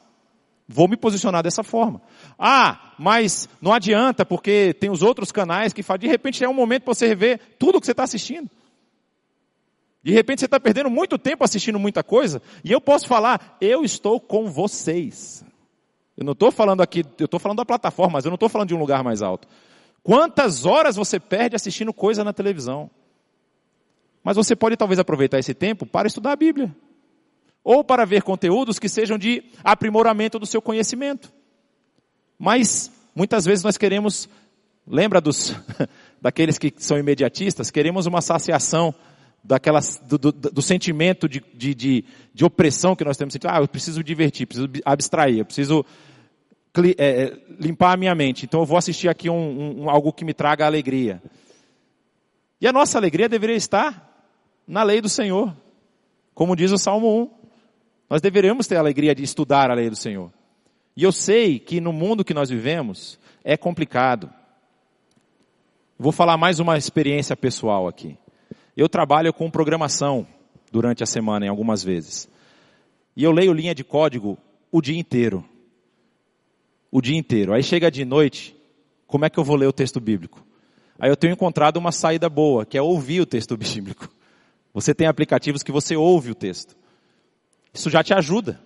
Vou me posicionar dessa forma. Ah, mas não adianta, porque tem os outros canais que fazem. De repente é um momento para você rever tudo o que você está assistindo. De repente você está perdendo muito tempo assistindo muita coisa, e eu posso falar, eu estou com vocês. Eu não estou falando aqui, eu estou falando da plataforma, mas eu não estou falando de um lugar mais alto. Quantas horas você perde assistindo coisa na televisão? Mas você pode talvez aproveitar esse tempo para estudar a Bíblia ou para ver conteúdos que sejam de aprimoramento do seu conhecimento. Mas muitas vezes nós queremos, lembra dos [LAUGHS] daqueles que são imediatistas, queremos uma saciação daquelas, do, do, do sentimento de, de, de, de, opressão que nós temos Ah, eu preciso divertir, preciso abstrair, eu preciso é, limpar a minha mente. Então eu vou assistir aqui um, um, algo que me traga alegria. E a nossa alegria deveria estar na lei do Senhor. Como diz o Salmo 1. Nós deveríamos ter a alegria de estudar a lei do Senhor. E eu sei que no mundo que nós vivemos é complicado. Vou falar mais uma experiência pessoal aqui. Eu trabalho com programação durante a semana, em algumas vezes. E eu leio linha de código o dia inteiro. O dia inteiro. Aí chega de noite, como é que eu vou ler o texto bíblico? Aí eu tenho encontrado uma saída boa, que é ouvir o texto [LAUGHS] bíblico. Você tem aplicativos que você ouve o texto. Isso já te ajuda.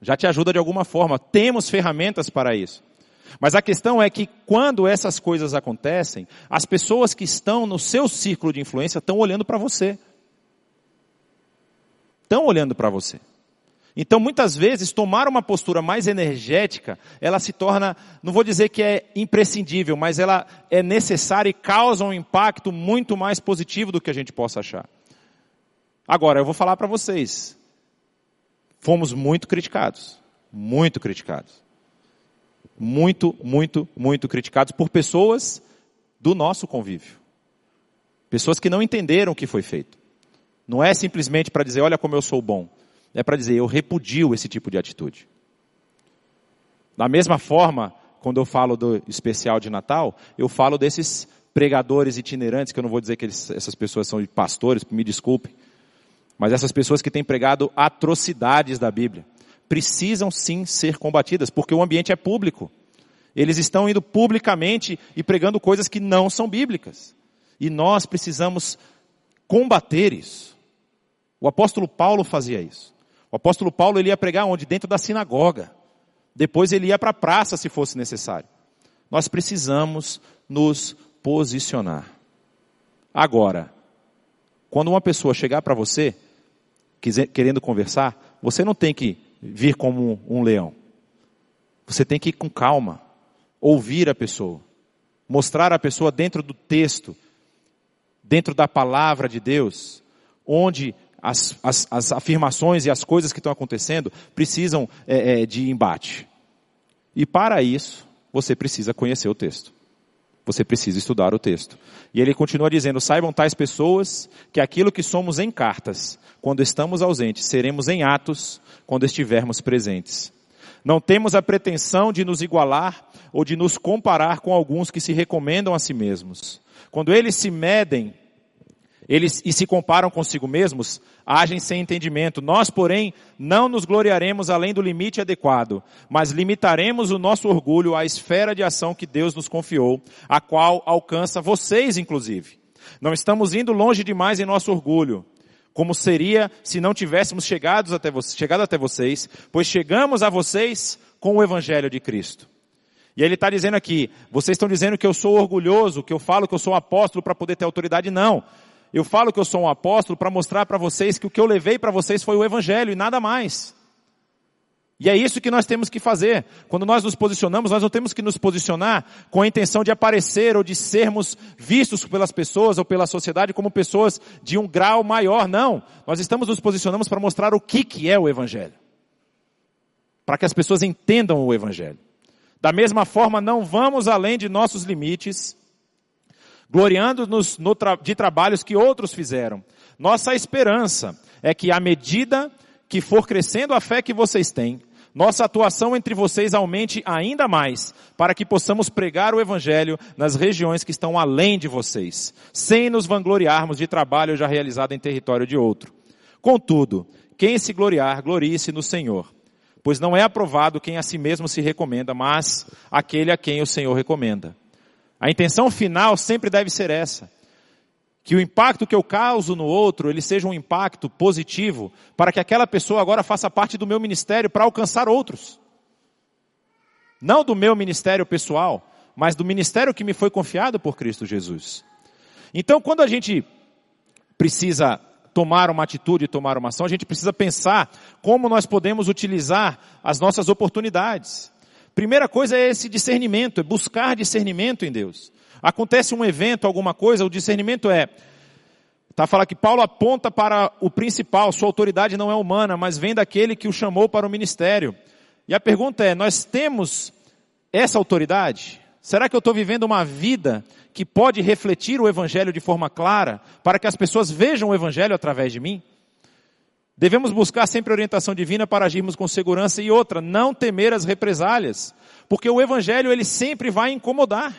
Já te ajuda de alguma forma. Temos ferramentas para isso. Mas a questão é que quando essas coisas acontecem, as pessoas que estão no seu círculo de influência estão olhando para você. Estão olhando para você. Então, muitas vezes, tomar uma postura mais energética, ela se torna, não vou dizer que é imprescindível, mas ela é necessária e causa um impacto muito mais positivo do que a gente possa achar. Agora, eu vou falar para vocês, fomos muito criticados. Muito criticados. Muito, muito, muito criticados por pessoas do nosso convívio. Pessoas que não entenderam o que foi feito. Não é simplesmente para dizer, olha como eu sou bom. É para dizer, eu repudio esse tipo de atitude. Da mesma forma, quando eu falo do especial de Natal, eu falo desses pregadores itinerantes, que eu não vou dizer que eles, essas pessoas são pastores, me desculpem, mas essas pessoas que têm pregado atrocidades da Bíblia precisam sim ser combatidas, porque o ambiente é público. Eles estão indo publicamente e pregando coisas que não são bíblicas. E nós precisamos combater isso. O apóstolo Paulo fazia isso. O apóstolo Paulo ele ia pregar onde? Dentro da sinagoga. Depois ele ia para a praça se fosse necessário. Nós precisamos nos posicionar. Agora, quando uma pessoa chegar para você querendo conversar, você não tem que vir como um leão. Você tem que ir com calma, ouvir a pessoa, mostrar a pessoa dentro do texto, dentro da palavra de Deus, onde as, as, as afirmações e as coisas que estão acontecendo precisam é, é, de embate. E para isso, você precisa conhecer o texto. Você precisa estudar o texto. E ele continua dizendo: saibam tais pessoas que aquilo que somos em cartas, quando estamos ausentes, seremos em atos quando estivermos presentes. Não temos a pretensão de nos igualar ou de nos comparar com alguns que se recomendam a si mesmos. Quando eles se medem eles e se comparam consigo mesmos, agem sem entendimento. Nós, porém, não nos gloriaremos além do limite adequado, mas limitaremos o nosso orgulho à esfera de ação que Deus nos confiou, a qual alcança vocês, inclusive. Não estamos indo longe demais em nosso orgulho, como seria se não tivéssemos chegado até, chegado até vocês, pois chegamos a vocês com o Evangelho de Cristo. E ele está dizendo aqui, vocês estão dizendo que eu sou orgulhoso, que eu falo que eu sou um apóstolo para poder ter autoridade. Não. Eu falo que eu sou um apóstolo para mostrar para vocês que o que eu levei para vocês foi o evangelho e nada mais. E é isso que nós temos que fazer. Quando nós nos posicionamos, nós não temos que nos posicionar com a intenção de aparecer ou de sermos vistos pelas pessoas ou pela sociedade como pessoas de um grau maior. Não. Nós estamos nos posicionando para mostrar o que, que é o Evangelho. Para que as pessoas entendam o Evangelho. Da mesma forma, não vamos além de nossos limites, gloriando-nos tra de trabalhos que outros fizeram. Nossa esperança é que à medida que for crescendo a fé que vocês têm, nossa atuação entre vocês aumente ainda mais, para que possamos pregar o Evangelho nas regiões que estão além de vocês, sem nos vangloriarmos de trabalho já realizado em território de outro. Contudo, quem se gloriar, glorie-se no Senhor pois não é aprovado quem a si mesmo se recomenda, mas aquele a quem o Senhor recomenda. A intenção final sempre deve ser essa. Que o impacto que eu causo no outro, ele seja um impacto positivo, para que aquela pessoa agora faça parte do meu ministério para alcançar outros. Não do meu ministério pessoal, mas do ministério que me foi confiado por Cristo Jesus. Então, quando a gente precisa tomar uma atitude, tomar uma ação, a gente precisa pensar como nós podemos utilizar as nossas oportunidades. Primeira coisa é esse discernimento, é buscar discernimento em Deus. Acontece um evento, alguma coisa, o discernimento é, Tá fala que Paulo aponta para o principal, sua autoridade não é humana, mas vem daquele que o chamou para o ministério. E a pergunta é: nós temos essa autoridade? Será que eu estou vivendo uma vida que pode refletir o Evangelho de forma clara, para que as pessoas vejam o Evangelho através de mim? Devemos buscar sempre orientação divina para agirmos com segurança e outra, não temer as represálias, porque o Evangelho ele sempre vai incomodar.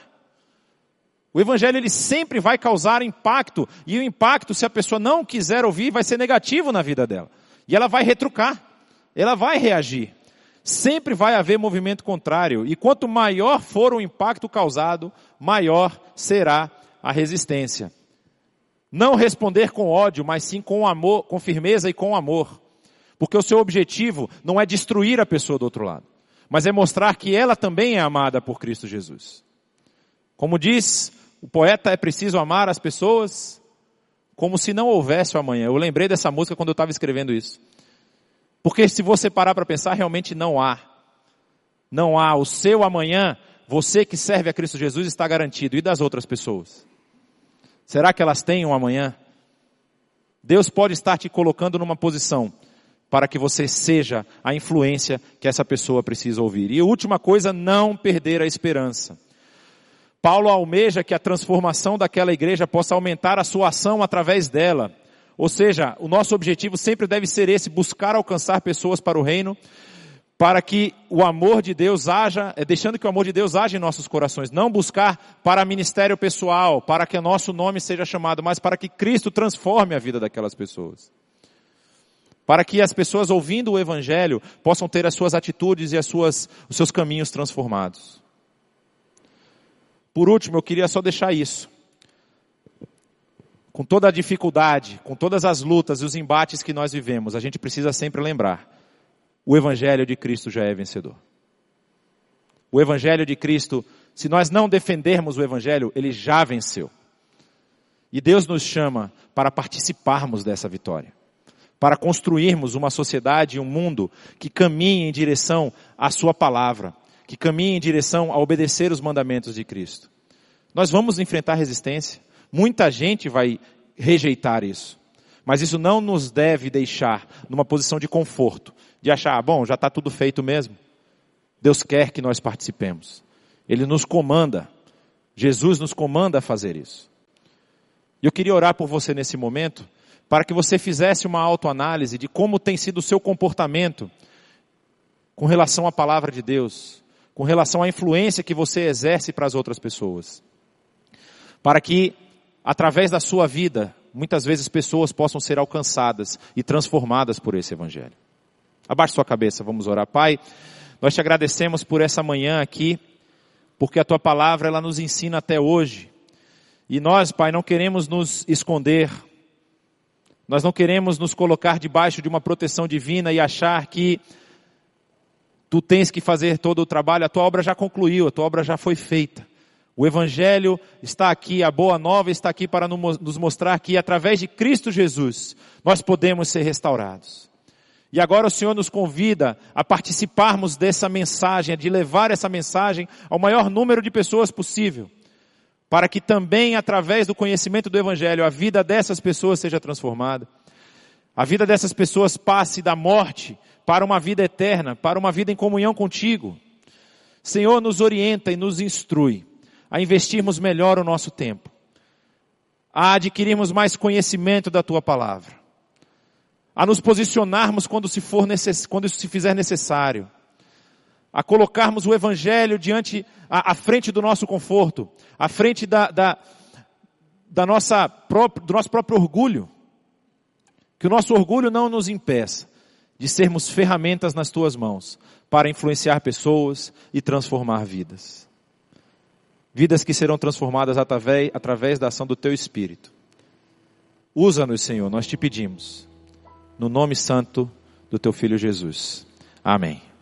O Evangelho ele sempre vai causar impacto, e o impacto, se a pessoa não quiser ouvir, vai ser negativo na vida dela. E ela vai retrucar, ela vai reagir sempre vai haver movimento contrário. E quanto maior for o impacto causado, maior será a resistência. Não responder com ódio, mas sim com amor, com firmeza e com amor. Porque o seu objetivo não é destruir a pessoa do outro lado, mas é mostrar que ela também é amada por Cristo Jesus. Como diz o poeta, é preciso amar as pessoas como se não houvesse o amanhã. Eu lembrei dessa música quando eu estava escrevendo isso. Porque se você parar para pensar, realmente não há. Não há. O seu amanhã, você que serve a Cristo Jesus está garantido. E das outras pessoas? Será que elas têm um amanhã? Deus pode estar te colocando numa posição para que você seja a influência que essa pessoa precisa ouvir. E última coisa, não perder a esperança. Paulo almeja que a transformação daquela igreja possa aumentar a sua ação através dela. Ou seja, o nosso objetivo sempre deve ser esse, buscar alcançar pessoas para o reino, para que o amor de Deus haja, é, deixando que o amor de Deus haja em nossos corações, não buscar para ministério pessoal, para que nosso nome seja chamado, mas para que Cristo transforme a vida daquelas pessoas. Para que as pessoas ouvindo o evangelho possam ter as suas atitudes e as suas, os seus caminhos transformados. Por último, eu queria só deixar isso com toda a dificuldade, com todas as lutas e os embates que nós vivemos, a gente precisa sempre lembrar: o Evangelho de Cristo já é vencedor. O Evangelho de Cristo, se nós não defendermos o Evangelho, ele já venceu. E Deus nos chama para participarmos dessa vitória, para construirmos uma sociedade e um mundo que caminhe em direção à Sua palavra, que caminhe em direção a obedecer os mandamentos de Cristo. Nós vamos enfrentar resistência. Muita gente vai rejeitar isso. Mas isso não nos deve deixar numa posição de conforto, de achar, ah, bom, já está tudo feito mesmo. Deus quer que nós participemos. Ele nos comanda. Jesus nos comanda a fazer isso. E eu queria orar por você nesse momento, para que você fizesse uma autoanálise de como tem sido o seu comportamento com relação à palavra de Deus, com relação à influência que você exerce para as outras pessoas. Para que através da sua vida, muitas vezes pessoas possam ser alcançadas e transformadas por esse evangelho. Abaixe sua cabeça, vamos orar. Pai, nós te agradecemos por essa manhã aqui, porque a tua palavra ela nos ensina até hoje. E nós, Pai, não queremos nos esconder. Nós não queremos nos colocar debaixo de uma proteção divina e achar que tu tens que fazer todo o trabalho, a tua obra já concluiu, a tua obra já foi feita. O Evangelho está aqui, a boa nova está aqui para nos mostrar que através de Cristo Jesus nós podemos ser restaurados. E agora o Senhor nos convida a participarmos dessa mensagem, de levar essa mensagem ao maior número de pessoas possível, para que também através do conhecimento do Evangelho a vida dessas pessoas seja transformada. A vida dessas pessoas passe da morte para uma vida eterna, para uma vida em comunhão contigo. Senhor, nos orienta e nos instrui a investirmos melhor o nosso tempo, a adquirirmos mais conhecimento da tua palavra, a nos posicionarmos quando se for necess... quando isso se fizer necessário, a colocarmos o evangelho diante, à, à frente do nosso conforto, à frente da, da, da nossa própria, do nosso próprio orgulho, que o nosso orgulho não nos impeça de sermos ferramentas nas tuas mãos para influenciar pessoas e transformar vidas. Vidas que serão transformadas através, através da ação do Teu Espírito. Usa-nos, Senhor, nós te pedimos, no nome santo do Teu Filho Jesus. Amém.